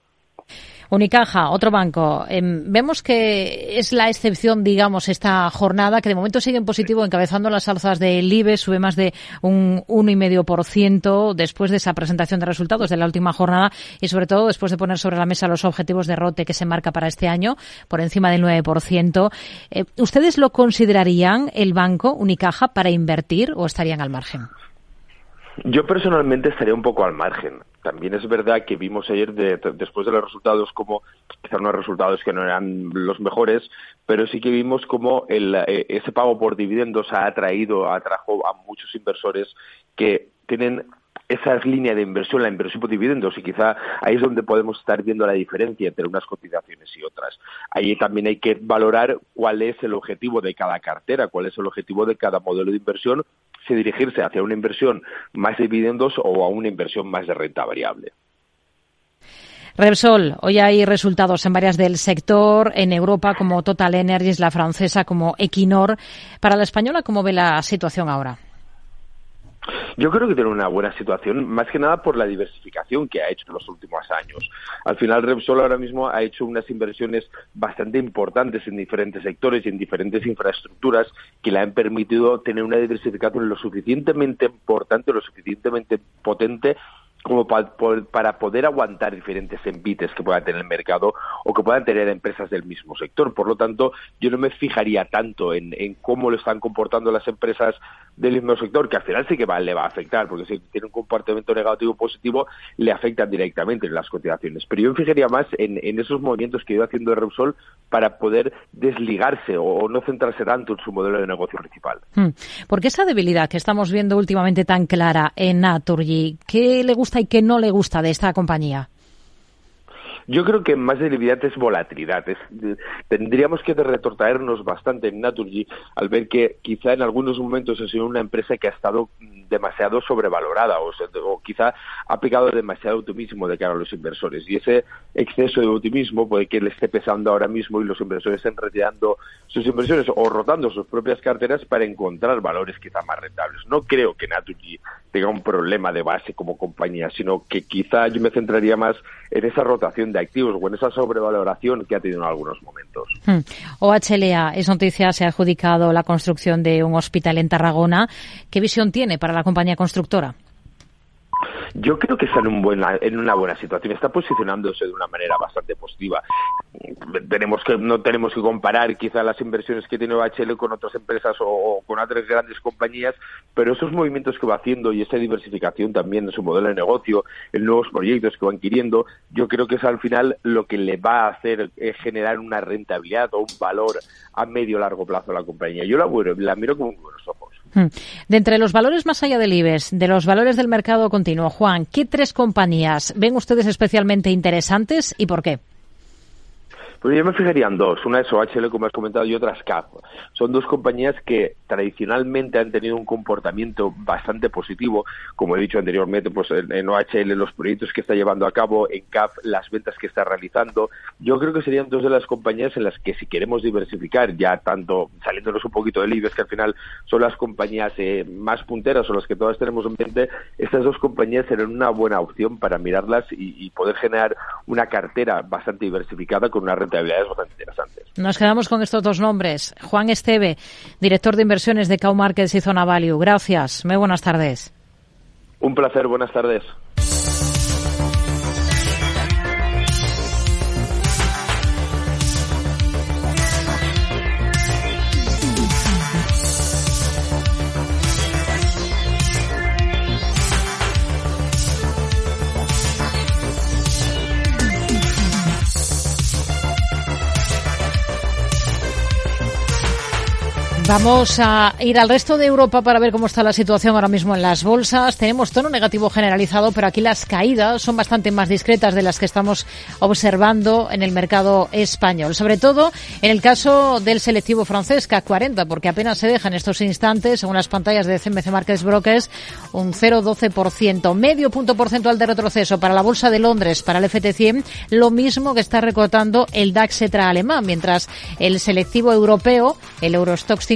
Unicaja, otro banco. Em, vemos que es la excepción, digamos, esta jornada, que de momento sigue en positivo, encabezando las alzas del IBE, sube más de un 1,5% después de esa presentación de resultados de la última jornada y, sobre todo, después de poner sobre la mesa los objetivos de ROTE que se marca para este año, por encima del 9%. Eh, ¿Ustedes lo considerarían el banco Unicaja para invertir o estarían al margen? Yo personalmente estaría un poco al margen. También es verdad que vimos ayer, después de los resultados, como quizás unos resultados que no eran los mejores, pero sí que vimos como eh, ese pago por dividendos ha atraído, atrajo a muchos inversores que tienen esa línea de inversión, la inversión por dividendos, y quizá ahí es donde podemos estar viendo la diferencia entre unas cotizaciones y otras. Ahí también hay que valorar cuál es el objetivo de cada cartera, cuál es el objetivo de cada modelo de inversión, si dirigirse hacia una inversión más de dividendos o a una inversión más de renta variable. Repsol, hoy hay resultados en varias del sector, en Europa como Total Energies, la francesa como Equinor. Para la española, ¿cómo ve la situación ahora? Yo creo que tiene una buena situación, más que nada por la diversificación que ha hecho en los últimos años. Al final, Repsol ahora mismo ha hecho unas inversiones bastante importantes en diferentes sectores y en diferentes infraestructuras que le han permitido tener una diversificación lo suficientemente importante, lo suficientemente potente como para poder aguantar diferentes envites que pueda tener el mercado o que puedan tener empresas del mismo sector. Por lo tanto, yo no me fijaría tanto en, cómo lo están comportando las empresas del mismo sector, que al final sí que va, le va a afectar, porque si tiene un comportamiento negativo o positivo, le afectan directamente en las cotizaciones. Pero yo me fijaría más en, esos movimientos que iba haciendo Repsol para poder desligarse o, no centrarse tanto en su modelo de negocio principal. Hmm. ¿Por qué esa debilidad que estamos viendo últimamente tan clara en Naturgy? ¿Qué le gusta y qué no le gusta de esta compañía? Yo creo que más debilidad es volatilidad. tendríamos que retortaernos bastante en Naturgy al ver que quizá en algunos momentos ha sido una empresa que ha estado demasiado sobrevalorada o, o quizá ha pegado demasiado optimismo de cara a los inversores. Y ese exceso de optimismo puede que le esté pesando ahora mismo y los inversores estén retirando sus inversiones o rotando sus propias carteras para encontrar valores quizá más rentables. No creo que Naturgy tenga un problema de base como compañía, sino que quizá yo me centraría más en esa rotación de activos o en esa sobrevaloración que ha tenido en algunos momentos. Hmm. OHLA es noticia, se ha adjudicado la construcción de un hospital en Tarragona. ¿Qué visión tiene para la compañía constructora? Yo creo que está en, un en una buena situación, está posicionándose de una manera bastante positiva. Tenemos que, no tenemos que comparar quizá las inversiones que tiene OHL con otras empresas o, con otras grandes compañías, pero esos movimientos que va haciendo y esa diversificación también en su modelo de negocio, en nuevos proyectos que va adquiriendo, yo creo que es al final lo que le va a hacer es generar una rentabilidad o un valor a medio largo plazo a la compañía. Yo la, la miro con buenos ojos. Hmm. De entre los valores más allá del IBEX, de los valores del mercado continuo, Juan, ¿qué tres compañías ven ustedes especialmente interesantes y por qué? Pues yo me fijaría en dos. Una es OHL, como has comentado, y otra es CAP. Son dos compañías que tradicionalmente han tenido un comportamiento bastante positivo. Como he dicho anteriormente, pues en OHL los proyectos que está llevando a cabo, en CAP las ventas que está realizando. Yo creo que serían dos de las compañías en las que si queremos diversificar, ya tanto saliéndonos un poquito del IBEX, que al final son las compañías eh, más punteras o las que todas tenemos en mente, estas dos compañías serán una buena opción para mirarlas y, y poder generar una cartera bastante diversificada con una renta bastante interesantes. Nos quedamos con estos dos nombres. Juan Esteve, director de inversiones de Cow Markets y Zona Value. Gracias. Muy buenas tardes. Un placer. Buenas tardes. Vamos a ir al resto de Europa para ver cómo está la situación ahora mismo en las bolsas. Tenemos tono negativo generalizado, pero aquí las caídas son bastante más discretas de las que estamos observando en el mercado español. Sobre todo en el caso del selectivo francés CAC 40, porque apenas se deja en estos instantes, según las pantallas de CMC Markets Brokers, un 0,12%. Medio punto porcentual de retroceso para la Bolsa de Londres, para el FT100, lo mismo que está recortando el DAX Cetra alemán, mientras el selectivo europeo, el Eurostoxx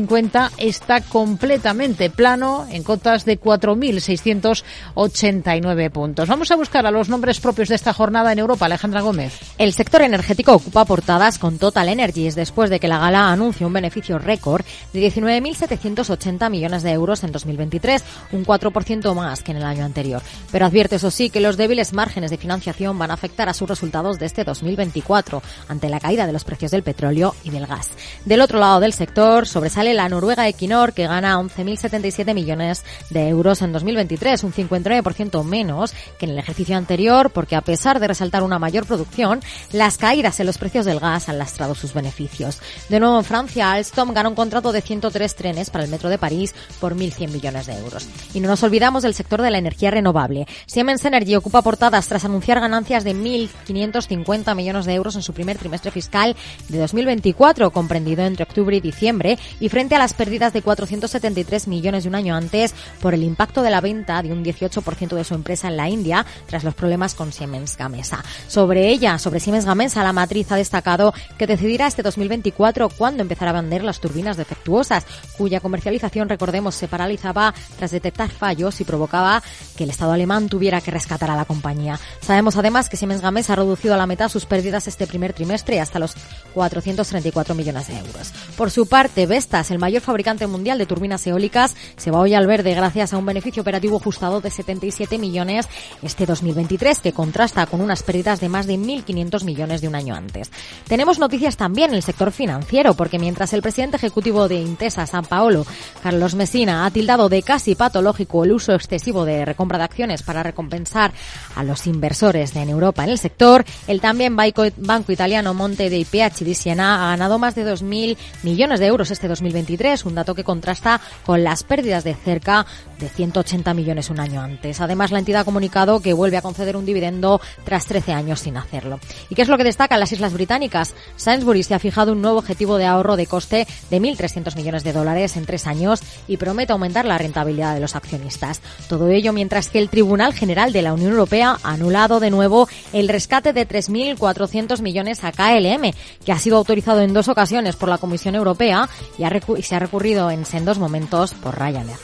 está completamente plano en cotas de 4.689 puntos. Vamos a buscar a los nombres propios de esta jornada en Europa. Alejandra Gómez. El sector energético ocupa portadas con Total Energies después de que la gala anuncie un beneficio récord de 19.780 millones de euros en 2023, un 4% más que en el año anterior. Pero advierte, eso sí, que los débiles márgenes de financiación van a afectar a sus resultados de este 2024 ante la caída de los precios del petróleo y del gas. Del otro lado del sector sobresale la Noruega Equinor, que gana 11.077 millones de euros en 2023, un 59% menos que en el ejercicio anterior, porque a pesar de resaltar una mayor producción, las caídas en los precios del gas han lastrado sus beneficios. De nuevo en Francia, Alstom gana un contrato de 103 trenes para el metro de París por 1.100 millones de euros. Y no nos olvidamos del sector de la energía renovable. Siemens Energy ocupa portadas tras anunciar ganancias de 1.550 millones de euros en su primer trimestre fiscal de 2024, comprendido entre octubre y diciembre, y frente a las pérdidas de 473 millones de un año antes por el impacto de la venta de un 18% de su empresa en la India tras los problemas con Siemens Gamesa. Sobre ella, sobre Siemens Gamesa, la matriz ha destacado que decidirá este 2024 cuándo empezará a vender las turbinas defectuosas, cuya comercialización, recordemos, se paralizaba tras detectar fallos y provocaba que el Estado alemán tuviera que rescatar a la compañía. Sabemos además que Siemens Gamesa ha reducido a la mitad sus pérdidas este primer trimestre hasta los 434 millones de euros. Por su parte, Vestas El mayor fabricante mundial de turbinas eólicas, se va hoy al verde gracias a un beneficio operativo ajustado de 77 millones este 2023, que contrasta con unas pérdidas de más de 1.500 millones de un año antes. Tenemos noticias también en el sector financiero, porque mientras el presidente ejecutivo de Intesa San Paolo, Carlos Messina, ha tildado de casi patológico el uso excesivo de recompra de acciones para recompensar a los inversores en Europa en el sector, el también banco italiano Monte dei PH di Siena ha ganado más de 2.000 millones de euros este 2023, un dato que contrasta con las pérdidas de cerca de 180 millones un año antes. Además, la entidad ha comunicado que vuelve a conceder un dividendo tras 13 años sin hacerlo. ¿Y qué es lo que destaca en las Islas Británicas? Sainsbury se ha fijado un nuevo objetivo de ahorro de coste de 1.300 millones de dólares en tres años y promete aumentar la rentabilidad de los accionistas. Todo ello mientras que el Tribunal General de la Unión Europea ha anulado de nuevo el rescate de 3.400 millones a KLM, que ha sido autorizado en dos ocasiones por la Comisión Europea y, y se ha recurrido en sendos momentos por Ryanair.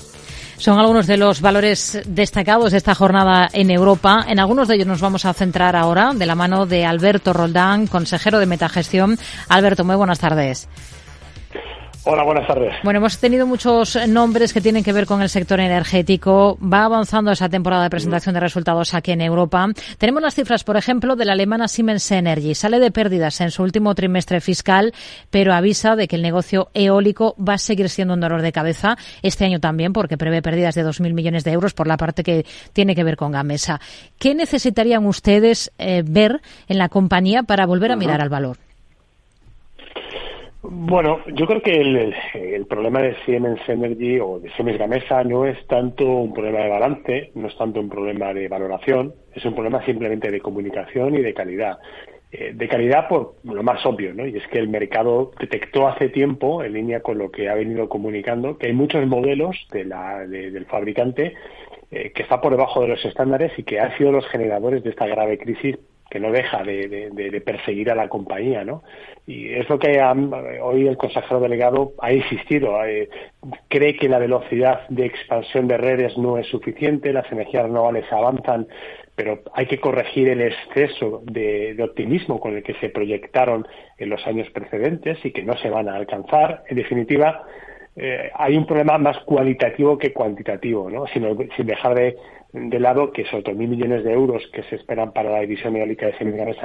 Son algunos de los valores destacados de esta jornada en Europa. En algunos de ellos nos vamos a centrar ahora de la mano de Alberto Roldán, consejero de Metagestión. Alberto, muy buenas tardes. Hola, buenas tardes. Bueno, hemos tenido muchos nombres que tienen que ver con el sector energético. Va avanzando esa temporada de presentación de resultados aquí en Europa. Tenemos las cifras, por ejemplo, de la alemana Siemens Energy. Sale de pérdidas en su último trimestre fiscal, pero avisa de que el negocio eólico va a seguir siendo un dolor de cabeza este año también, porque prevé pérdidas de 2.000 millones de euros por la parte que tiene que ver con Gamesa. ¿Qué necesitarían ustedes eh, ver en la compañía para volver a mirar al valor? Bueno, yo creo que el, problema de Siemens Energy o de Siemens Gamesa no es tanto un problema de balance, no es tanto un problema de valoración, es un problema simplemente de comunicación y de calidad. Eh, de calidad por lo más obvio, ¿no? Y es que el mercado detectó hace tiempo, en línea con lo que ha venido comunicando, que hay muchos modelos de la, del fabricante eh, que está por debajo de los estándares y que han sido los generadores de esta grave crisis que no deja de, perseguir a la compañía, ¿no? Y es lo que hoy el consejero delegado ha insistido. Eh, cree que la velocidad de expansión de redes no es suficiente, las energías renovables avanzan, pero hay que corregir el exceso de, optimismo con el que se proyectaron en los años precedentes y que no se van a alcanzar. En definitiva, eh, hay un problema más cualitativo que cuantitativo, ¿no? Sin dejar de lado que esos 2.000 millones de euros que se esperan para la división eólica de Siemens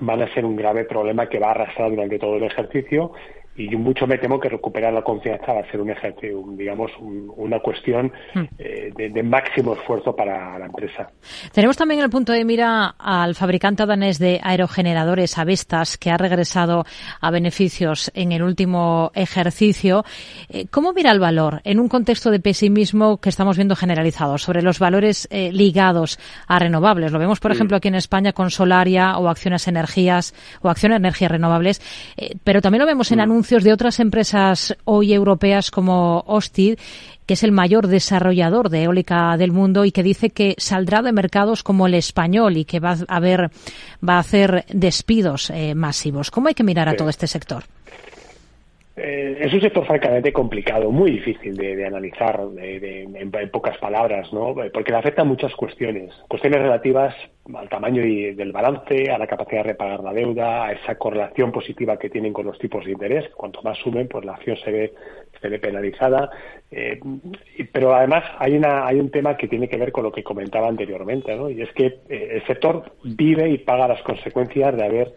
van a ser un grave problema que va a arrastrar durante todo el ejercicio y mucho me temo que recuperar la confianza va a ser un ejercicio, digamos, una cuestión hmm. eh, de, máximo esfuerzo para la empresa. Tenemos también el punto de mira al fabricante danés de aerogeneradores Avestas, que ha regresado a beneficios en el último ejercicio. Eh, ¿Cómo mira el valor en un contexto de pesimismo que estamos viendo generalizado sobre los valores eh, ligados a renovables? Lo vemos, por ejemplo, aquí en España con Solaria o Acciones Energías o Acciones Energías Renovables, pero también lo vemos en mm. anuncios de otras empresas hoy europeas como Ostid, que es el mayor desarrollador de eólica del mundo y que dice que saldrá de mercados como el español y que va a haber, va a hacer despidos eh, masivos. ¿Cómo hay que mirar a todo este sector? Eh, es un sector francamente complicado, muy difícil de, analizar en, pocas palabras, ¿no? Porque le afecta a muchas cuestiones. Cuestiones relativas al tamaño del balance, a la capacidad de repagar la deuda, a esa correlación positiva que tienen con los tipos de interés. Cuanto más suben, pues la acción se ve, se ve penalizada. Eh, pero además hay, una, hay un tema que tiene que ver con lo que comentaba anteriormente, ¿no? Y es que eh, el sector vive y paga las consecuencias de haber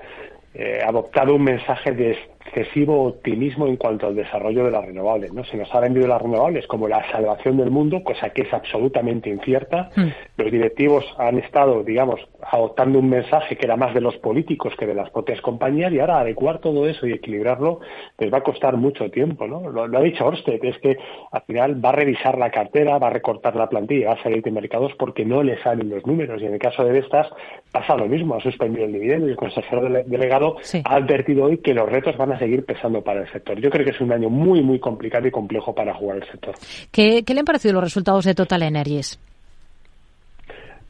adoptado un mensaje de excesivo optimismo en cuanto al desarrollo de las renovables. ¿no? Se nos ha vendido las renovables como la salvación del mundo, cosa que es absolutamente incierta. Hmm. Los directivos han estado, digamos, adoptando un mensaje que era más de los políticos que de las propias compañías y ahora adecuar todo eso y equilibrarlo les va a costar mucho tiempo. ¿no? Lo, ha dicho Orsted, es que al final va a revisar la cartera, va a recortar la plantilla, va a salir de mercados porque no le salen los números. Y en el caso de estas pasa lo mismo, ha suspendido el dividendo y el consejero delegado ha advertido hoy que los retos van a seguir pesando para el sector. Yo creo que es un año muy, muy complicado y complejo para jugar el sector. ¿Qué, le han parecido los resultados de Total Energies?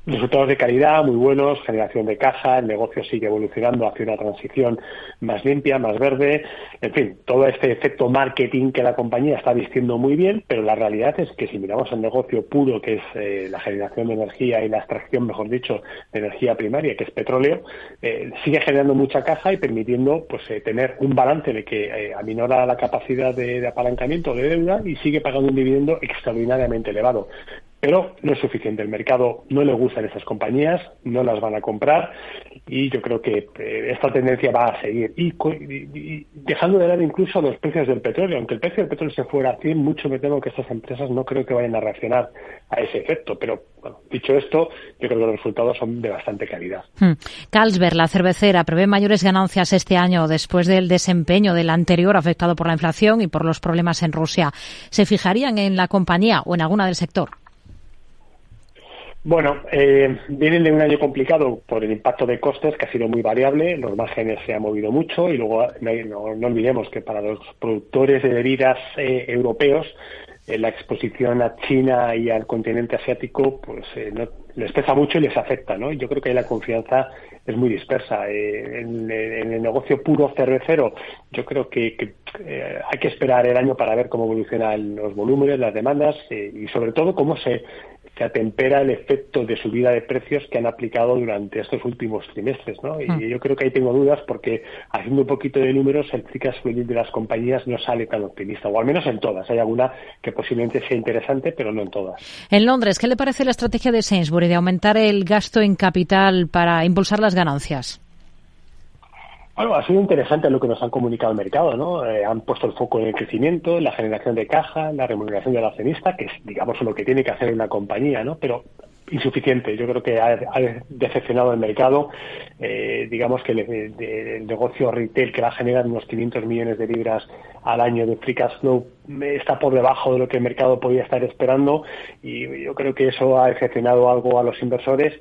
Resultados de calidad muy buenos, generación de caja, el negocio sigue evolucionando hacia una transición más limpia, más verde, en fin, todo este efecto marketing que la compañía está vistiendo muy bien, pero la realidad es que si miramos el negocio puro, que es eh, la generación de energía y la extracción, mejor dicho, de energía primaria, que es petróleo, eh, sigue generando mucha caja y permitiendo pues eh, tener un balance de que aminora la capacidad de, de apalancamiento de deuda y sigue pagando un dividendo extraordinariamente elevado pero no es suficiente. El mercado no le gustan esas compañías, no las van a comprar y yo creo que eh, esta tendencia va a seguir. Y, dejando de lado incluso los precios del petróleo, aunque el precio del petróleo se fuera a 100, mucho me temo que estas empresas no creo que vayan a reaccionar a ese efecto. Pero bueno, dicho esto, yo creo que los resultados son de bastante calidad. Hmm. Carlsberg, la cervecera, prevé mayores ganancias este año después del desempeño del anterior afectado por la inflación y por los problemas en Rusia. ¿Se fijarían en la compañía o en alguna del sector? Bueno, eh, vienen de un año complicado por el impacto de costes que ha sido muy variable, los márgenes se han movido mucho y luego no, olvidemos que para los productores de bebidas eh, europeos eh, la exposición a China y al continente asiático pues les pesa mucho y les afecta, ¿no? Yo creo que la confianza es muy dispersa. En, el negocio puro cervecero, yo creo que hay que esperar el año para ver cómo evolucionan los volúmenes, las demandas y sobre todo cómo se se atempera el efecto de subida de precios que han aplicado durante estos últimos trimestres. ¿no? Y mm. yo creo que ahí tengo dudas porque haciendo un poquito de números el cash de las compañías no sale tan optimista, o al menos en todas. Hay alguna que posiblemente sea interesante, pero no en todas. En Londres, ¿qué le parece la estrategia de Sainsbury de aumentar el gasto en capital para impulsar las ganancias? Bueno, ha sido interesante lo que nos han comunicado el mercado, ¿no? Eh, han puesto el foco en el crecimiento, la generación de caja, la remuneración del accionista, que es, digamos, lo que tiene que hacer una compañía, ¿no? Pero insuficiente. Yo creo que ha, decepcionado el mercado. Eh, digamos que el, negocio retail que va a generar unos 500 millones de libras al año de free cash flow está por debajo de lo que el mercado podía estar esperando y yo creo que eso ha decepcionado algo a los inversores.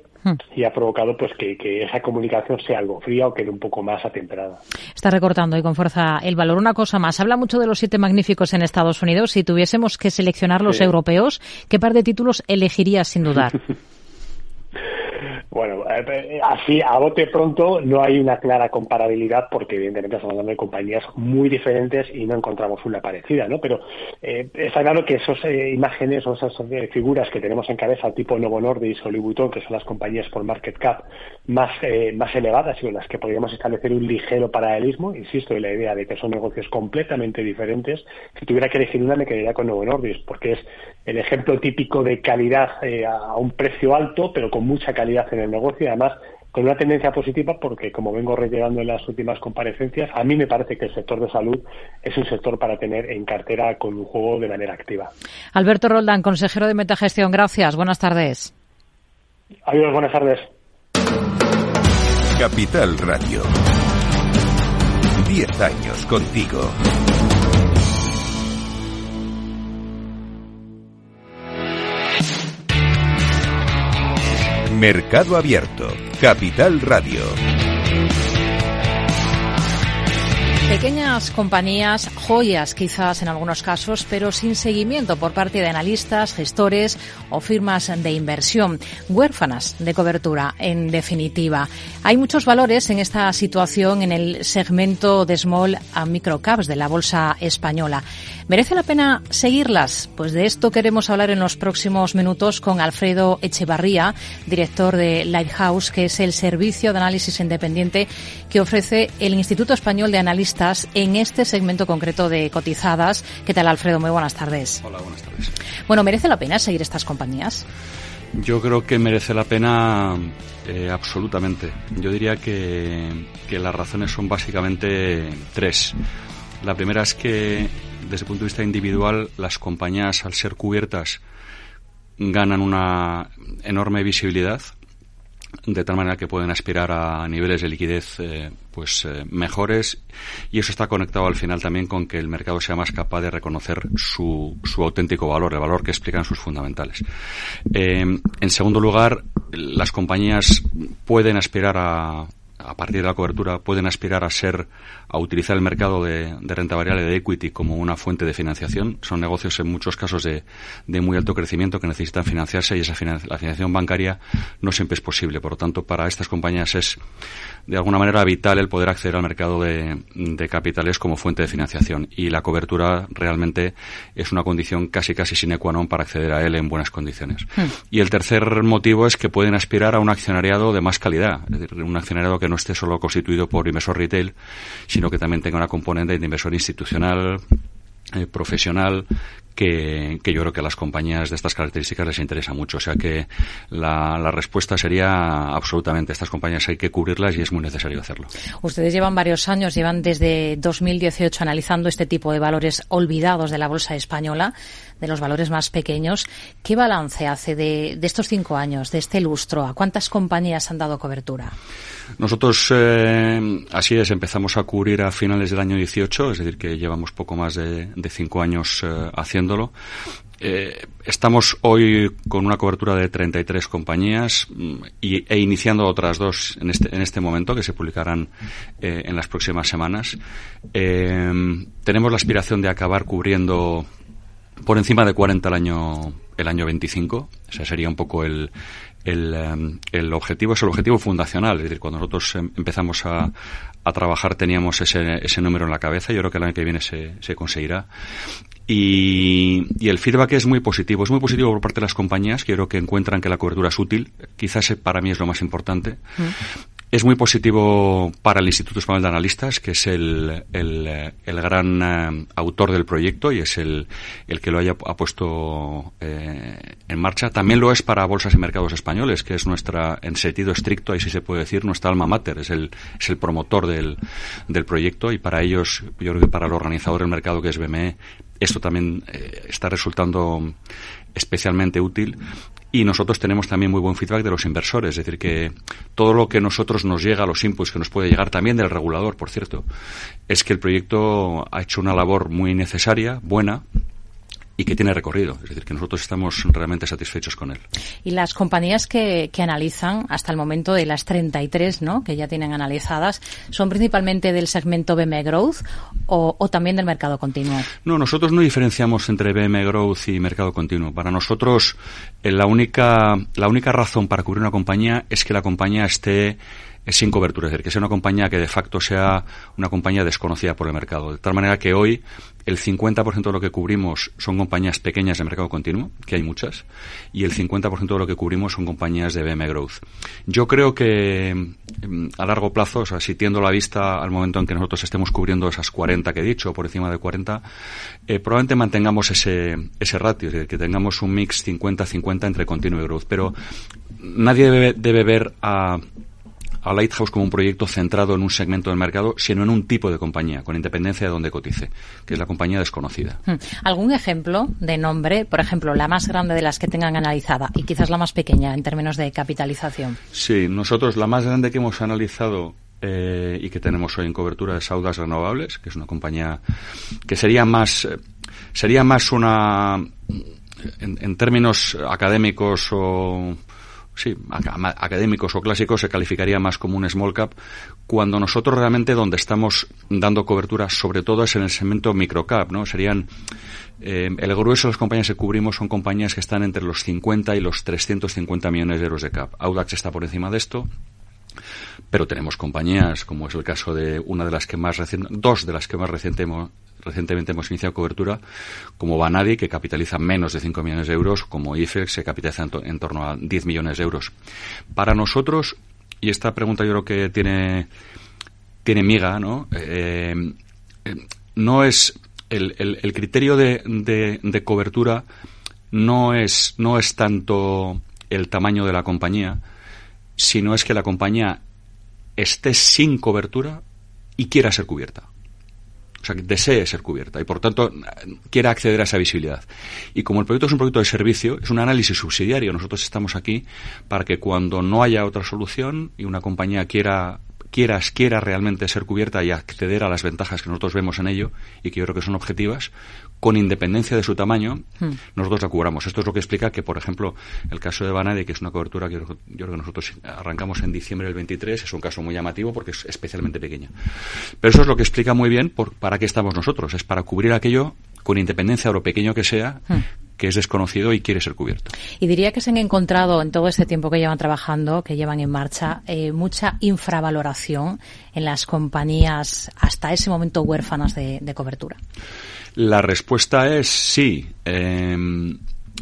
Y ha provocado pues que, esa comunicación sea algo fría o quede un poco más atemperada. Está recortando y con fuerza el valor. Una cosa más, habla mucho de los siete magníficos en Estados Unidos. Si tuviésemos que seleccionar los europeos, ¿qué par de títulos elegirías sin dudar? [LAUGHS] Bueno, eh, eh, así a bote pronto no hay una clara comparabilidad porque evidentemente estamos hablando de compañías muy diferentes y no encontramos una parecida, ¿no? Pero eh, está claro que esas imágenes o esas figuras que tenemos en cabeza, tipo Novo Nordisk o Louis que son las compañías por market cap más, más elevadas y con las que podríamos establecer un ligero paralelismo, insisto, en la idea de que son negocios completamente diferentes, si tuviera que elegir una me quedaría con Novo Nordisk porque es el ejemplo típico de calidad a un precio alto pero con mucha calidad en el negocio y además con una tendencia positiva porque, como vengo reiterando en las últimas comparecencias, a mí me parece que el sector de salud es un sector para tener en cartera con un juego de manera activa. Alberto Roldán, consejero de Metagestión, gracias. Buenas tardes. Adiós, buenas tardes. Capital Radio. Diez años contigo. Mercado Abierto, Capital Radio. Pequeñas compañías, joyas quizás en algunos casos, pero sin seguimiento por parte de analistas, gestores o firmas de inversión, huérfanas de cobertura, en definitiva. Hay muchos valores en esta situación en el segmento de small and micro caps de la bolsa española. ¿Merece la pena seguirlas? Pues de esto queremos hablar en los próximos minutos con Alfredo Echevarría, director de Lighthouse, que es el servicio de análisis independiente que ofrece el Instituto Español de Analistas en este segmento concreto de cotizadas. ¿Qué tal, Alfredo? Muy buenas tardes. Hola, buenas tardes. Bueno, ¿merece la pena seguir estas compañías? Yo creo que merece la pena eh, absolutamente. Yo diría que, que las razones son básicamente tres. La primera es que desde el punto de vista individual, las compañías, al ser cubiertas, ganan una enorme visibilidad, de tal manera que pueden aspirar a niveles de liquidez eh, pues eh, mejores y eso está conectado al final también con que el mercado sea más capaz de reconocer su, su auténtico valor, el valor que explican sus fundamentales. Eh, en segundo lugar, las compañías pueden aspirar a, a partir de la cobertura, pueden aspirar a ser, a utilizar el mercado de, renta variable de equity como una fuente de financiación. Son negocios en muchos casos de, muy alto crecimiento que necesitan financiarse y esa la financiación bancaria no siempre es posible. Por lo tanto, para estas compañías es de alguna manera vital el poder acceder al mercado de, capitales como fuente de financiación y la cobertura realmente es una condición casi casi sine qua non para acceder a él en buenas condiciones. Hmm. Y el tercer motivo es que pueden aspirar a un accionariado de más calidad, es decir, un accionariado que no esté solo constituido por inversor retail, sino que también tenga una componente de inversor institucional, eh, profesional que, yo creo que a las compañías de estas características les interesa mucho. O sea que la, la, respuesta sería absolutamente, estas compañías hay que cubrirlas y es muy necesario hacerlo. Ustedes llevan varios años, llevan desde 2018 analizando este tipo de valores olvidados de la bolsa española, de los valores más pequeños. ¿Qué balance hace de, estos cinco años, de este lustro? ¿A cuántas compañías han dado cobertura? Nosotros, eh, así es, empezamos a cubrir a finales del año 18, es decir, que llevamos poco más de, cinco años eh, haciéndolo. Eh, estamos hoy con una cobertura de 33 compañías mm, y, e iniciando otras dos en este, en este momento que se publicarán en las próximas semanas. Tenemos la aspiración de acabar cubriendo por encima de 40 el año el año 25. Ese sería un poco el, el, el, objetivo, es el objetivo fundacional. Es decir, cuando nosotros em, empezamos a, a trabajar teníamos ese, ese número en la cabeza. Yo creo que el año que viene se, se conseguirá. Y, y, el feedback es muy positivo. Es muy positivo por parte de las compañías que yo creo que encuentran que la cobertura es útil. Quizás para mí es lo más importante. Mm. Es muy positivo para el Instituto Español de Analistas, que es el, el, el gran eh, autor del proyecto y es el, el que lo haya ha puesto eh, en marcha. También lo es para Bolsas y Mercados Españoles, que es nuestra, en sentido estricto, ahí sí se puede decir, nuestra alma mater, es el, es el promotor del, del proyecto y para ellos, yo creo que para el organizador del mercado, que es BME, esto también eh, está resultando especialmente útil. Y nosotros tenemos también muy buen feedback de los inversores, es decir, que todo lo que nosotros nos llega, los inputs que nos puede llegar también del regulador, por cierto, es que el proyecto ha hecho una labor muy necesaria, buena, y que tiene recorrido. Es decir, que nosotros estamos realmente satisfechos con él. Y las compañías que, que analizan hasta el momento de las 33 ¿no? que ya tienen analizadas, ¿son principalmente del segmento BM Growth o, o, también del mercado continuo? No, nosotros no diferenciamos entre BM Growth y mercado continuo. Para nosotros, eh, la única, la única razón para cubrir una compañía es que la compañía esté sin cobertura, es decir, que sea una compañía que de facto sea una compañía desconocida por el mercado. De tal manera que hoy el 50% de lo que cubrimos son compañías pequeñas de mercado continuo, que hay muchas, y el 50% de lo que cubrimos son compañías de BM Growth. Yo creo que mm, a largo plazo, o sea, si tiendo la vista al momento en que nosotros estemos cubriendo esas 40 que he dicho, por encima de 40, eh, probablemente mantengamos ese, ese ratio, es decir, que tengamos un mix 50-50 entre continuo y growth. Pero nadie debe, debe ver a a Lighthouse como un proyecto centrado en un segmento del mercado, sino en un tipo de compañía, con independencia de donde cotice, que es la compañía desconocida. Hmm. ¿Algún ejemplo de nombre, por ejemplo, la más grande de las que tengan analizada y quizás la más pequeña en términos de capitalización? Sí, nosotros la más grande que hemos analizado eh, y que tenemos hoy en cobertura es Audas Renovables, que es una compañía que sería más, eh, sería más una, en términos académicos o sí, académicos o clásicos se calificaría más como un small cap, cuando nosotros realmente donde estamos dando cobertura sobre todo es en el segmento microcap, ¿no? Serían eh, el grueso de las compañías que cubrimos son compañías que están entre los 50 y los 350 millones de euros de cap. Audax está por encima de esto, pero tenemos compañías, como es el caso de una de las que más recién, dos de las que más reciente recientemente hemos iniciado cobertura, como Banadi, que capitaliza menos de 5 millones de euros, como IFEX, que capitaliza en, torno a 10 millones de euros. Para nosotros, y esta pregunta yo creo que tiene, tiene miga, ¿no? Eh, eh, no es el, el, criterio de, de, de, cobertura no es, no es tanto el tamaño de la compañía, sino es que la compañía esté sin cobertura y quiera ser cubierta. O sea, que desee ser cubierta y por tanto quiera acceder a esa visibilidad. Y como el proyecto es un proyecto de servicio, es un análisis subsidiario. Nosotros estamos aquí para que cuando no haya otra solución y una compañía quiera quieras, quiera realmente ser cubierta y acceder a las ventajas que nosotros vemos en ello y que yo creo que son objetivas, con independencia de su tamaño, Hmm. nosotros la cubramos. Esto es lo que explica que, por ejemplo, el caso de Banade, que es una cobertura que yo, yo creo que nosotros arrancamos en diciembre del 23, es un caso muy llamativo porque es especialmente pequeña. Pero eso es lo que explica muy bien por, para qué estamos nosotros. Es para cubrir aquello, con independencia de lo pequeño que sea, Hmm. que es desconocido y quiere ser cubierto. Y diría que se han encontrado en todo este tiempo que llevan trabajando, que llevan en marcha, eh, mucha infravaloración en las compañías hasta ese momento huérfanas de, de cobertura. La respuesta es sí. Eh,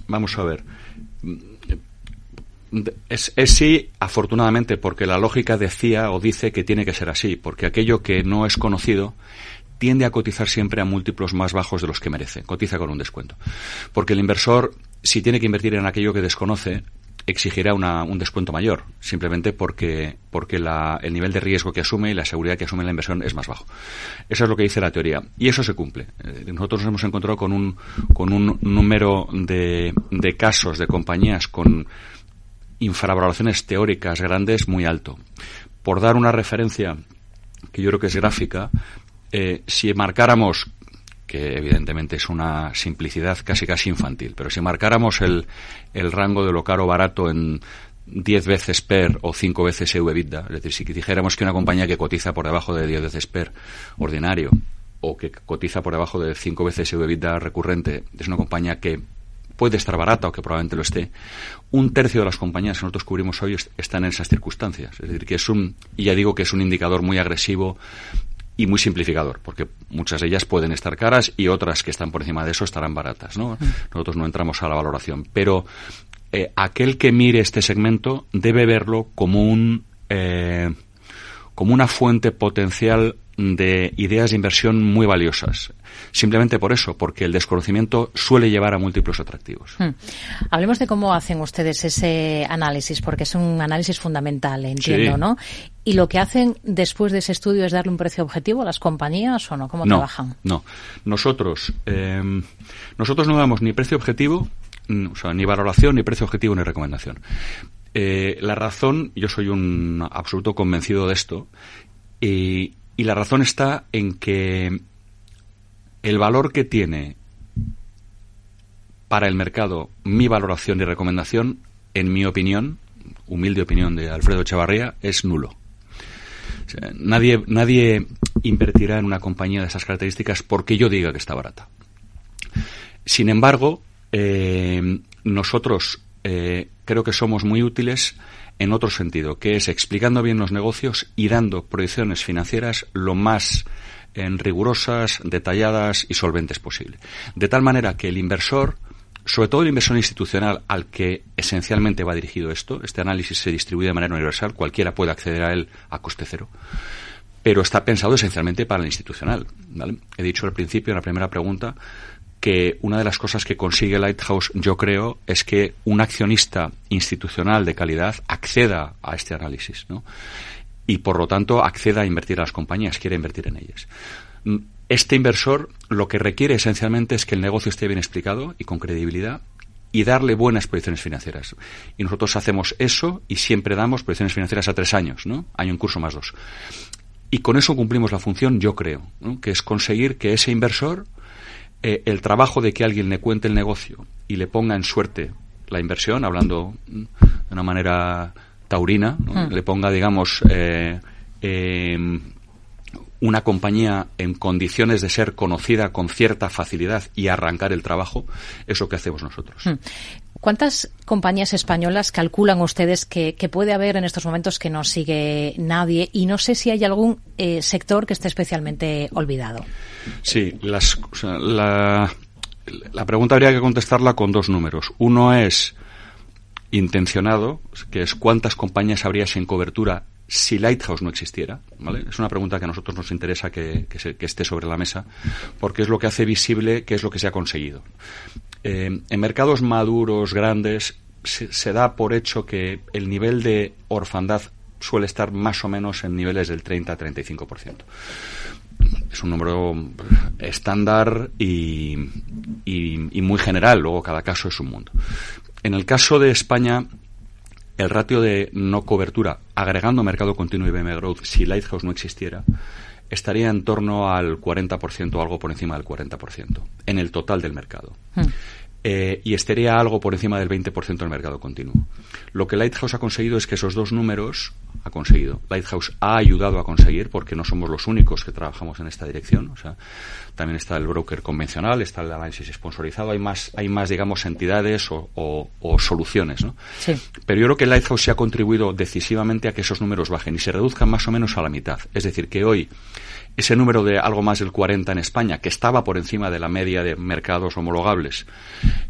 vamos a ver. Es, es, sí, afortunadamente, porque la lógica decía o dice que tiene que ser así, porque aquello que no es conocido tiende a cotizar siempre a múltiplos más bajos de los que merece, cotiza con un descuento. Porque el inversor, si tiene que invertir en aquello que desconoce, exigirá una, un descuento mayor, simplemente porque, porque la, el nivel de riesgo que asume y la seguridad que asume la inversión es más bajo. Eso es lo que dice la teoría. Y eso se cumple. Nosotros nos hemos encontrado con un, con un número de, de casos de compañías con infravaloraciones teóricas grandes muy alto. Por dar una referencia que yo creo que es gráfica, eh, si marcáramos que evidentemente es una simplicidad casi casi infantil, pero si marcáramos el, el rango de lo caro barato en 10 veces PER o 5 veces EV-EBITDA, es decir, si dijéramos que una compañía que cotiza por debajo de 10 veces PER ordinario o que cotiza por debajo de 5 veces EV-EBITDA recurrente, es una compañía que puede estar barata o que probablemente lo esté, un tercio de las compañías que nosotros cubrimos hoy están en esas circunstancias. Es decir, que es un, y ya digo que es un indicador muy agresivo y muy simplificador, porque muchas de ellas pueden estar caras y otras que están por encima de eso estarán baratas, ¿no? Nosotros no entramos a la valoración, pero eh, aquel que mire este segmento debe verlo como un eh, como una fuente potencial de ideas de inversión muy valiosas. Simplemente por eso, porque el desconocimiento suele llevar a múltiples atractivos. Hmm. Hablemos de cómo hacen ustedes ese análisis, porque es un análisis fundamental, entiendo, Sí. ¿no? ¿Y lo que hacen después de ese estudio es darle un precio objetivo a las compañías o no? ¿Cómo no, trabajan? No, nosotros, eh, nosotros no damos ni precio objetivo, mm, o sea, ni valoración, ni precio objetivo, ni recomendación. Eh, la razón, yo soy un absoluto convencido de esto, y, y la razón está en que el valor que tiene para el mercado mi valoración y recomendación, en mi opinión, humilde opinión de Alfredo Echevarría, es nulo. Nadie, nadie invertirá en una compañía de esas características porque yo diga que está barata. Sin embargo, eh, nosotros eh, creo que somos muy útiles en otro sentido, que es explicando bien los negocios y dando proyecciones financieras lo más en rigurosas, detalladas y solventes posible. De tal manera que el inversor, sobre todo el inversor institucional al que esencialmente va dirigido esto, este análisis se distribuye de manera universal, cualquiera puede acceder a él a coste cero, pero está pensado esencialmente para el institucional. He dicho al principio, en la primera pregunta, que una de las cosas que consigue Lighthouse, yo creo, es que un accionista institucional de calidad acceda a este análisis, ¿no? Y por lo tanto acceda a invertir a las compañías, quiere invertir en ellas. Este inversor lo que requiere esencialmente es que el negocio esté bien explicado y con credibilidad y darle buenas proyecciones financieras. Y nosotros hacemos eso y siempre damos proyecciones financieras a tres años, ¿no? Año en curso más dos. Y con eso cumplimos la función, yo creo, que es conseguir que ese inversor eh, el trabajo de que alguien le cuente el negocio y le ponga en suerte la inversión, hablando mm, de una manera taurina, ¿no? Mm. le ponga, digamos, eh, eh, una compañía en condiciones de ser conocida con cierta facilidad y arrancar el trabajo, es lo que hacemos nosotros. Hmm. ¿Cuántas compañías españolas calculan ustedes que, que, puede haber en estos momentos que no sigue nadie? Y no sé si hay algún eh, sector que esté especialmente olvidado. Sí, las, o sea, la, la pregunta habría que contestarla con dos números. Uno es intencionado, que es cuántas compañías habría sin cobertura si Lighthouse no existiera, ¿vale? Es una pregunta que a nosotros nos interesa que, que, se, que esté sobre la mesa, porque es lo que hace visible qué es lo que se ha conseguido. Eh, en mercados maduros, grandes, se, se, da por hecho que el nivel de orfandad suele estar más o menos en niveles del 30-35%. Es un número estándar y, y, y muy general, luego cada caso es un mundo. En el caso de España, el ratio de no cobertura, agregando mercado continuo y BM Growth, si Lighthouse no existiera, estaría en torno al 40% o algo por encima del 40% en el total del mercado. Hmm. Eh, y estaría algo por encima del 20% del mercado continuo. Lo que Lighthouse ha conseguido es que esos dos números ha conseguido. Lighthouse ha ayudado a conseguir, porque no somos los únicos que trabajamos en esta dirección. O sea, también está el broker convencional, está el análisis sponsorizado. Hay más, hay más digamos, entidades o, soluciones. ¿no? Pero yo creo que Lighthouse se ha contribuido decisivamente a que esos números bajen y se reduzcan más o menos a la mitad. Es decir, que hoy ese número de algo más del 40 en España, que estaba por encima de la media de mercados homologables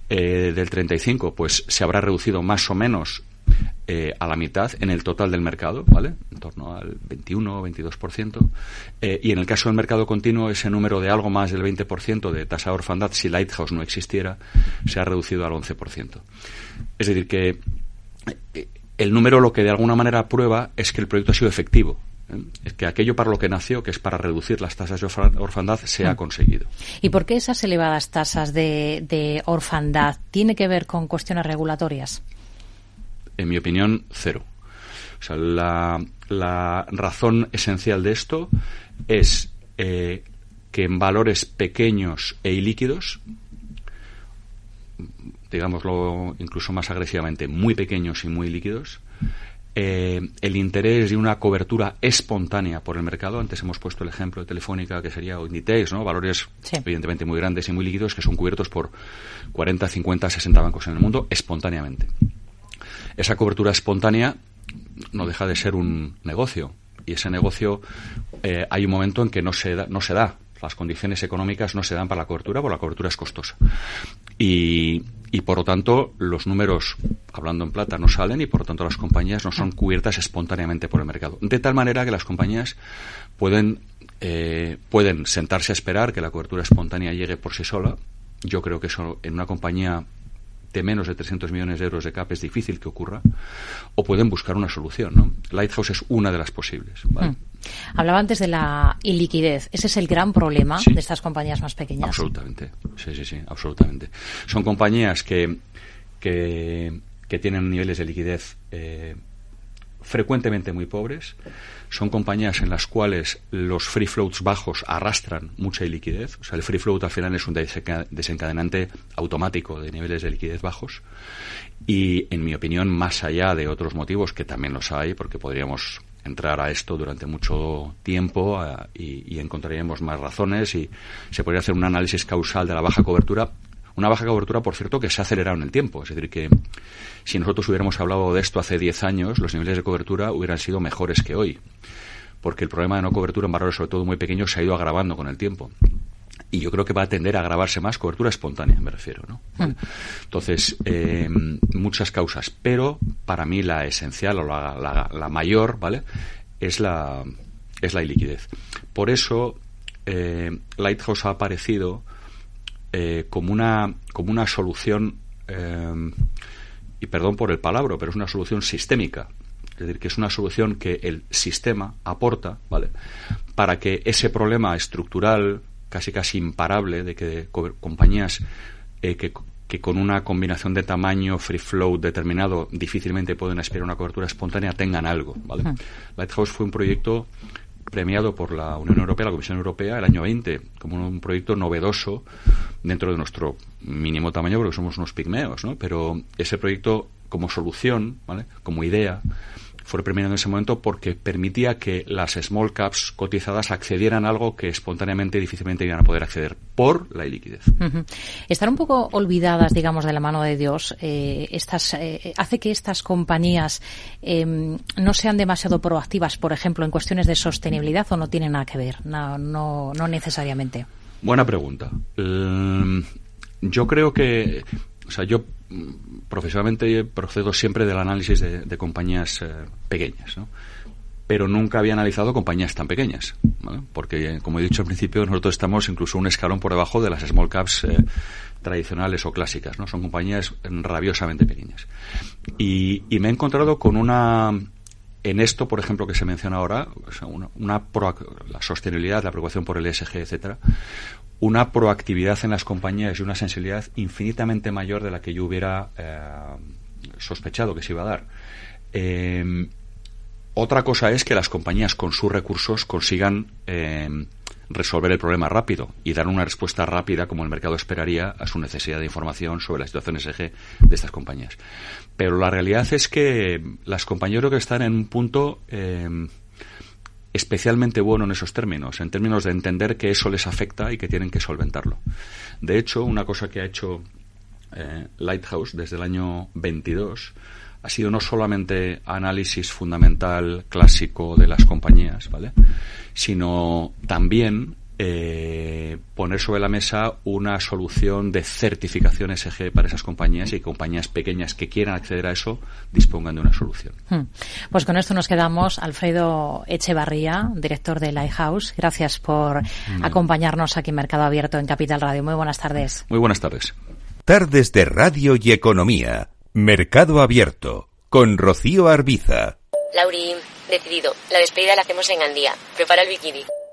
eh, del 35, pues se habrá reducido más o menos eh, a la mitad en el total del mercado, ¿vale? En torno al 21 o 22%. Eh, y en el caso del mercado continuo, ese número de algo más del 20% de tasa de orfandad, si Lighthouse no existiera, se ha reducido al 11%. Es decir, que el número lo que de alguna manera prueba es que el proyecto ha sido efectivo es que aquello para lo que nació, que es para reducir las tasas de orfandad, se ha mm. conseguido. ¿Y por qué esas elevadas tasas de, orfandad tiene que ver con cuestiones regulatorias? En mi opinión, cero. O sea, la, razón esencial de esto es eh, que en valores pequeños e ilíquidos, digámoslo incluso más agresivamente, muy pequeños y muy líquidos, eh, el interés de una cobertura espontánea por el mercado. Antes hemos puesto el ejemplo de Telefónica, que sería Inditex, ¿no? Valores evidentemente muy grandes y muy líquidos que son cubiertos por 40, 50, 60 bancos en el mundo espontáneamente. Esa cobertura espontánea no deja de ser un negocio. Y ese negocio eh, hay un momento en que no se no se da las condiciones económicas no se dan para la cobertura porque la cobertura es costosa. Y, y por lo tanto los números, hablando en plata, no salen y por lo tanto las compañías no son cubiertas espontáneamente por el mercado. De tal manera que las compañías pueden, eh, pueden sentarse a esperar que la cobertura espontánea llegue por sí sola. Yo creo que eso en una compañía de menos de 300 millones de euros de CAP es difícil que ocurra, o pueden buscar una solución. ¿no? Lighthouse es una de las posibles. Hmm. Hablaba antes de la iliquidez. ¿Ese es el gran problema de estas compañías más pequeñas? Absolutamente. Sí, sí, sí, absolutamente. Son compañías que, que, tienen niveles de liquidez eh, frecuentemente muy pobres. Son compañías en las cuales los free floats bajos arrastran mucha liquidez. O sea, el free float al final es un desencadenante automático de niveles de liquidez bajos. Y, en mi opinión, más allá de otros motivos, que también los hay, porque podríamos entrar a esto durante mucho tiempo eh, y, y, encontraríamos más razones y se podría hacer un análisis causal de la baja cobertura. Una baja cobertura, por cierto, que se ha acelerado en el tiempo. Es decir, que si nosotros hubiéramos hablado de esto hace 10 años, los niveles de cobertura hubieran sido mejores que hoy. Porque el problema de no cobertura en valores, sobre todo muy pequeños, se ha ido agravando con el tiempo y yo creo que va a tender a agravarse más cobertura espontánea, me refiero, ¿no? Hmm. Entonces, eh, muchas causas, pero para mí la esencial o la, mayor, ¿vale? Es la, es la iliquidez. Por eso, eh, Lighthouse ha aparecido eh, como, una, como una solución, y perdón por el palabra, pero es una solución sistémica. Es decir, que es una solución que el sistema aporta, ¿vale? Para que ese problema estructural, casi casi imparable de que compañías eh, que, con una combinación de tamaño free flow determinado difícilmente pueden aspirar a una cobertura espontánea tengan algo. ¿vale? Lighthouse fue un proyecto premiado por la Unión Europea, la Comisión Europea, el año 20, como un proyecto novedoso dentro de nuestro mínimo tamaño, porque somos unos pigmeos, ¿no? Pero ese proyecto como solución, ¿vale? como idea, fue premiado en ese momento porque permitía que las small caps cotizadas accedieran a algo que espontáneamente difícilmente iban a poder acceder por la iliquidez. Estar un poco olvidadas, digamos, de la mano de Dios, eh, estas, eh, hace que estas compañías em, no sean demasiado proactivas, por ejemplo, en cuestiones de sostenibilidad o no tienen nada que ver, no, no, no necesariamente. Buena pregunta. Em, yo creo que, o sea, yo profesionalmente procedo siempre del análisis de, compañías eh, pequeñas, ¿no? pero nunca había analizado compañías tan pequeñas, porque, como he dicho al principio, nosotros estamos incluso un escalón por debajo de las small caps eh, tradicionales o clásicas, ¿no? Son compañías rabiosamente pequeñas. Y, me he encontrado con una, en esto, por ejemplo, que se menciona ahora, una, una la sostenibilidad, la preocupación por el ESG, etcétera, una proactividad en las compañías y una sensibilidad infinitamente mayor de la que yo hubiera eh, sospechado que se iba a dar. Eh, otra cosa es que las compañías con sus recursos consigan eh, resolver el problema rápido y dar una respuesta rápida, como el mercado esperaría, a su necesidad de información sobre la situación SG de estas compañías. Pero la realidad es que las compañías creo que están en un punto especialmente bueno en esos términos, en términos de entender que eso les afecta y que tienen que solventarlo. De hecho, una cosa que ha hecho eh, Lighthouse desde el año 22 ha sido no solamente análisis fundamental clásico de las compañías, ¿vale? sino también eh, poner sobre la mesa una solución de certificación SG para esas compañías y compañías pequeñas que quieran acceder a eso dispongan de una solución. Hmm. Pues con esto nos quedamos. Alfredo Echevarría, director de Lighthouse, gracias por acompañarnos aquí en Mercado Abierto en Capital Radio. Muy buenas tardes. Muy buenas tardes. Tardes de Radio y Economía. Mercado Abierto. Con Rocío Arbiza. Lauri, decidido. La despedida la hacemos en Gandía. Prepara el bikini.